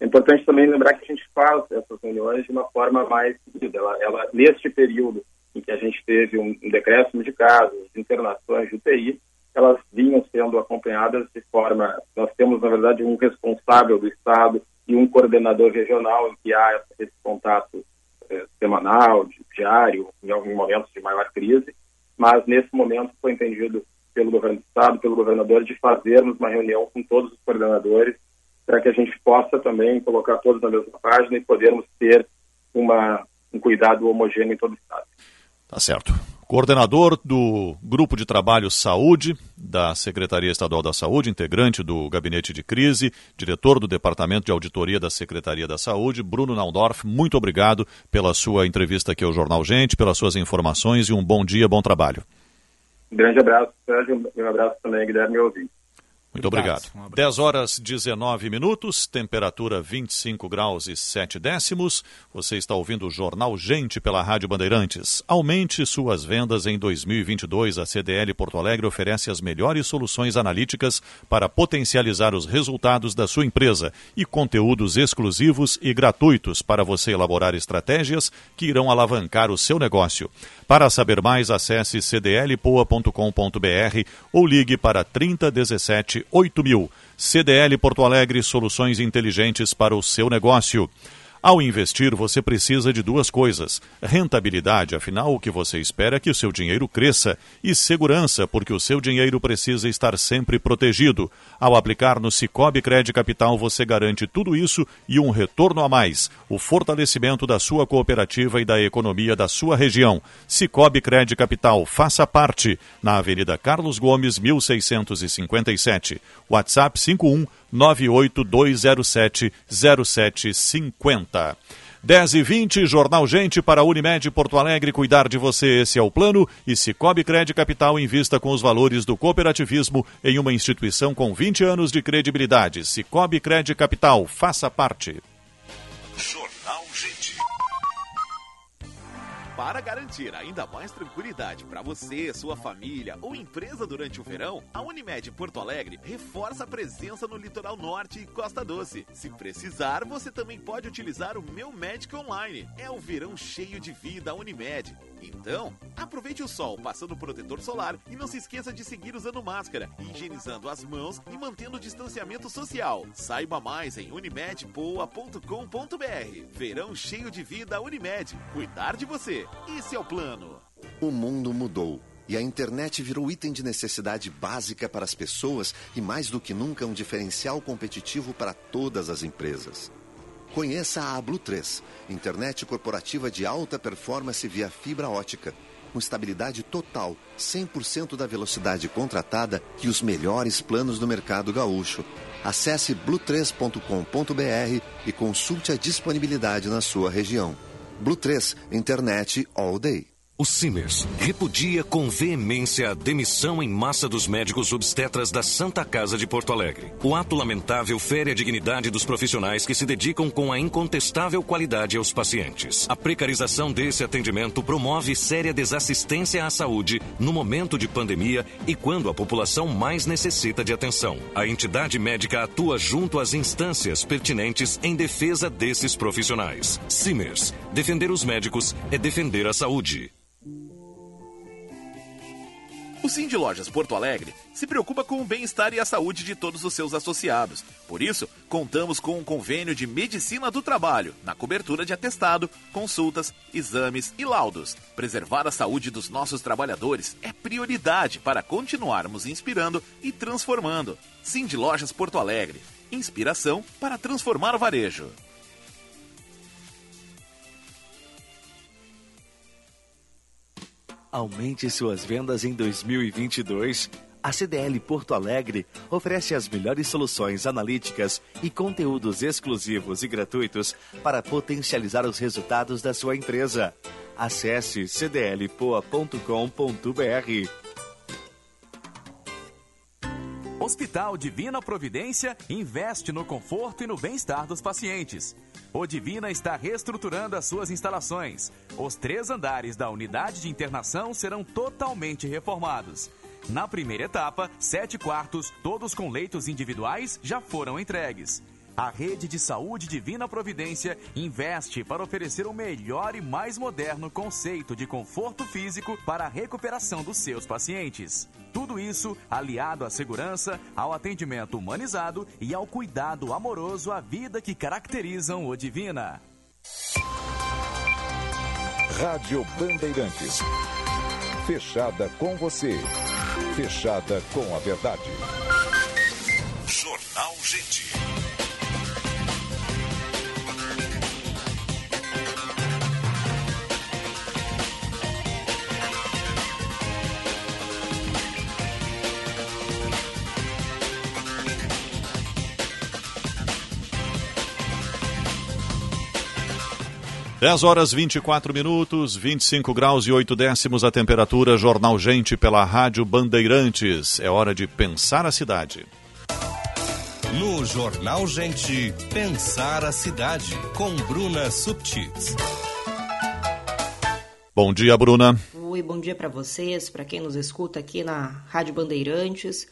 É importante também lembrar que a gente faz essas reuniões de uma forma mais seguida. Ela, ela, neste período em que a gente teve um, um decréscimo de casos, de internações de UTI, elas vinham sendo acompanhadas de forma. Nós temos, na verdade, um responsável do Estado e um coordenador regional em que há esse contato eh, semanal, diário, em alguns momentos de maior crise, mas nesse momento foi entendido pelo governo do Estado, pelo governador, de fazermos uma reunião com todos os coordenadores para que a gente possa também colocar todos na mesma página e podermos ter uma, um cuidado homogêneo em todo o Estado. Tá certo. Coordenador do Grupo de Trabalho Saúde da Secretaria Estadual da Saúde, integrante do Gabinete de Crise, diretor do Departamento de Auditoria da Secretaria da Saúde, Bruno Naundorf, muito obrigado pela sua entrevista aqui ao Jornal Gente, pelas suas informações e um bom dia, bom trabalho. Grande abraço, Sérgio, um abraço também, Guilherme ouvinte. Muito obrigado. Um 10 horas 19 minutos, temperatura 25 graus e 7 décimos. Você está ouvindo o Jornal Gente pela Rádio Bandeirantes. Aumente suas vendas em 2022. A CDL Porto Alegre oferece as melhores soluções analíticas para potencializar os resultados da sua empresa e conteúdos exclusivos e gratuitos para você elaborar estratégias que irão alavancar o seu negócio. Para saber mais, acesse cdlpoa.com.br ou ligue para 3017 8000. CDL Porto Alegre, soluções inteligentes para o seu negócio. Ao investir, você precisa de duas coisas: rentabilidade, afinal, o que você espera é que o seu dinheiro cresça, e segurança, porque o seu dinheiro precisa estar sempre protegido. Ao aplicar no Cicobi Crédito Capital, você garante tudo isso e um retorno a mais: o fortalecimento da sua cooperativa e da economia da sua região. Cicobi Crédito Capital, faça parte. Na Avenida Carlos Gomes, 1657. WhatsApp 51 98207 0750. 10 e 20, Jornal Gente para Unimed Porto Alegre, cuidar de você, esse é o plano. E Cicobi Crédito Capital invista com os valores do cooperativismo em uma instituição com 20 anos de credibilidade. Cicobi Crédito Capital, faça parte. Para garantir ainda mais tranquilidade para você, sua família ou empresa durante o verão, a Unimed Porto Alegre reforça a presença no litoral norte e Costa Doce. Se precisar, você também pode utilizar o Meu Médico Online. É o verão cheio de vida Unimed. Então, aproveite o sol passando protetor solar e não se esqueça de seguir usando máscara, higienizando as mãos e mantendo o distanciamento social. Saiba mais em unimedpoa.com.br. Verão cheio de vida Unimed. Cuidar de você. Esse é o plano. O mundo mudou. E a internet virou item de necessidade básica para as pessoas e, mais do que nunca, um diferencial competitivo para todas as empresas. Conheça a Blue 3, internet corporativa de alta performance via fibra ótica, com estabilidade total, 100% da velocidade contratada e os melhores planos do mercado gaúcho. Acesse blue3.com.br e consulte a disponibilidade na sua região. Blue 3, internet all day. O Simers repudia com veemência a demissão em massa dos médicos obstetras da Santa Casa de Porto Alegre. O ato lamentável fere a dignidade dos profissionais que se dedicam com a incontestável qualidade aos pacientes. A precarização desse atendimento promove séria desassistência à saúde no momento de pandemia e quando a população mais necessita de atenção. A entidade médica atua junto às instâncias pertinentes em defesa desses profissionais. Simers, defender os médicos é defender a saúde. O Cindy Lojas Porto Alegre se preocupa com o bem-estar e a saúde de todos os seus associados. Por isso, contamos com um convênio de medicina do trabalho, na cobertura de atestado, consultas, exames e laudos. Preservar a saúde dos nossos trabalhadores é prioridade para continuarmos inspirando e transformando. Cindy Lojas Porto Alegre. Inspiração para transformar o varejo. Aumente suas vendas em 2022. A CDL Porto Alegre oferece as melhores soluções analíticas e conteúdos exclusivos e gratuitos para potencializar os resultados da sua empresa. Acesse cdlpoa.com.br. Hospital Divina Providência investe no conforto e no bem-estar dos pacientes. O Divina está reestruturando as suas instalações. Os três andares da unidade de internação serão totalmente reformados. Na primeira etapa, sete quartos, todos com leitos individuais, já foram entregues. A Rede de Saúde Divina Providência investe para oferecer o melhor e mais moderno conceito de conforto físico para a recuperação dos seus pacientes. Tudo isso aliado à segurança, ao atendimento humanizado e ao cuidado amoroso à vida que caracterizam o Divina. Rádio Bandeirantes. Fechada com você. Fechada com a verdade. Jornal Gente. 10 horas 24 minutos, 25 graus e 8 décimos a temperatura. Jornal Gente pela Rádio Bandeirantes. É hora de pensar a cidade. No Jornal Gente, Pensar a Cidade, com Bruna Subtits. Bom dia, Bruna. Oi, bom dia para vocês, para quem nos escuta aqui na Rádio Bandeirantes.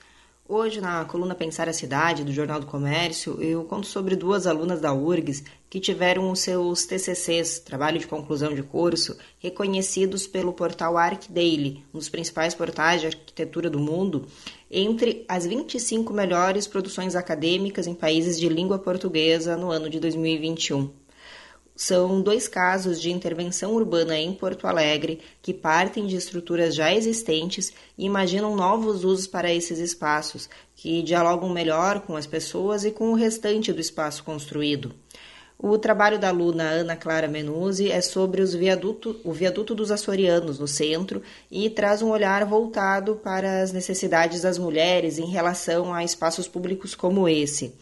Hoje, na coluna Pensar a Cidade, do Jornal do Comércio, eu conto sobre duas alunas da URGS que tiveram os seus TCCs, trabalho de conclusão de curso, reconhecidos pelo portal ArcDaily, um dos principais portais de arquitetura do mundo, entre as 25 melhores produções acadêmicas em países de língua portuguesa no ano de 2021. São dois casos de intervenção urbana em Porto Alegre que partem de estruturas já existentes e imaginam novos usos para esses espaços, que dialogam melhor com as pessoas e com o restante do espaço construído. O trabalho da aluna Ana Clara Menuzzi é sobre viaduto, o viaduto dos açorianos no centro e traz um olhar voltado para as necessidades das mulheres em relação a espaços públicos como esse.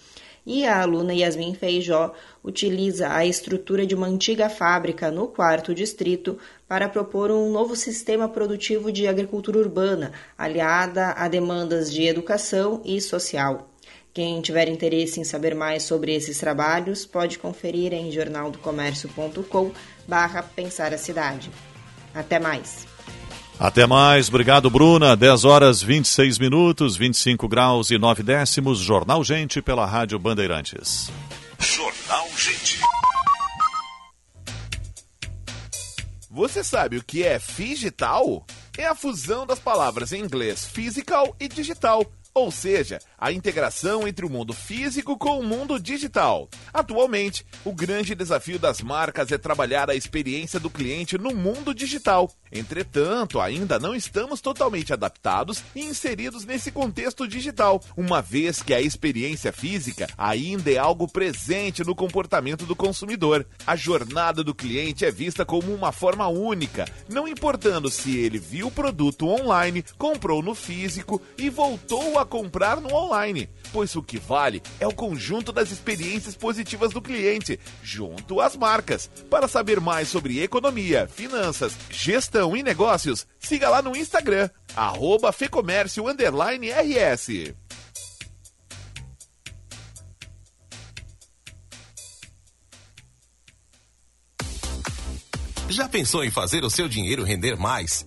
E a aluna Yasmin Feijó utiliza a estrutura de uma antiga fábrica no quarto distrito para propor um novo sistema produtivo de agricultura urbana, aliada a demandas de educação e social. Quem tiver interesse em saber mais sobre esses trabalhos, pode conferir em jornaldocomércio.com barra Pensar a Cidade. Até mais. Até mais, obrigado Bruna. 10 horas 26 minutos, 25 graus e 9 décimos. Jornal Gente pela Rádio Bandeirantes. Jornal Gente. Você sabe o que é digital? É a fusão das palavras em inglês physical e digital ou seja, a integração entre o mundo físico com o mundo digital. Atualmente, o grande desafio das marcas é trabalhar a experiência do cliente no mundo digital. Entretanto, ainda não estamos totalmente adaptados e inseridos nesse contexto digital, uma vez que a experiência física ainda é algo presente no comportamento do consumidor. A jornada do cliente é vista como uma forma única, não importando se ele viu o produto online, comprou no físico e voltou a comprar no online, pois o que vale é o conjunto das experiências positivas do cliente, junto às marcas. Para saber mais sobre economia, finanças, gestão e negócios, siga lá no Instagram, arroba Fecomércio RS. Já pensou em fazer o seu dinheiro render mais?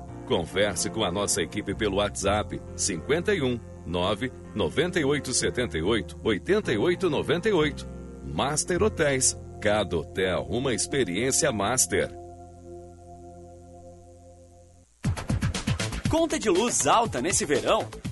Converse com a nossa equipe pelo WhatsApp 51 9 98 78 88 98. Master Hotéis. Cada hotel uma experiência master. Conta de luz alta nesse verão?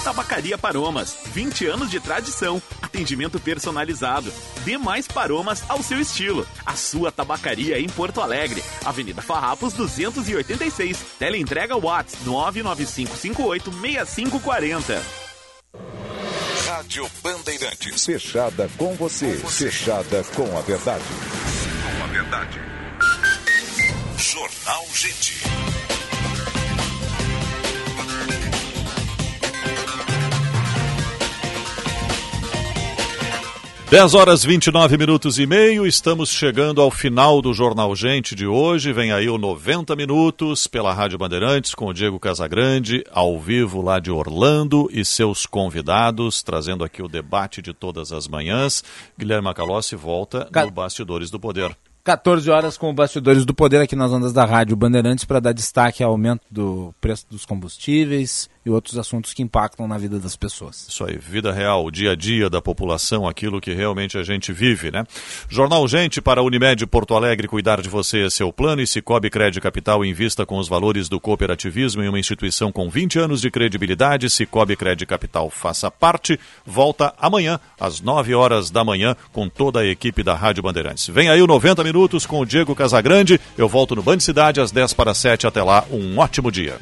Tabacaria Paromas, 20 anos de tradição, atendimento personalizado. Dê mais paromas ao seu estilo. A sua tabacaria em Porto Alegre, Avenida Farrapos 286. Teleentrega Watts 995586540. Rádio Bandeirantes. Fechada com você, com você, fechada com a verdade. Com a verdade. Jornal Gente. 10 horas 29 minutos e meio, estamos chegando ao final do Jornal Gente de hoje. Vem aí o 90 minutos pela Rádio Bandeirantes com o Diego Casagrande, ao vivo lá de Orlando e seus convidados, trazendo aqui o debate de todas as manhãs. Guilherme Macalossi volta no Bastidores do Poder. 14 horas com o Bastidores do Poder aqui nas ondas da Rádio Bandeirantes para dar destaque ao aumento do preço dos combustíveis e outros assuntos que impactam na vida das pessoas. Isso aí, vida real, o dia a dia da população, aquilo que realmente a gente vive, né? Jornal Gente para Unimed Porto Alegre, cuidar de você é seu plano e Cicobi Crédito Capital invista com os valores do cooperativismo em uma instituição com 20 anos de credibilidade. Cicobi Crédito Capital faça parte. Volta amanhã às 9 horas da manhã com toda a equipe da Rádio Bandeirantes. Vem aí o 90 minutos com o Diego Casagrande. Eu volto no Band Cidade às 10 para 7. Até lá, um ótimo dia.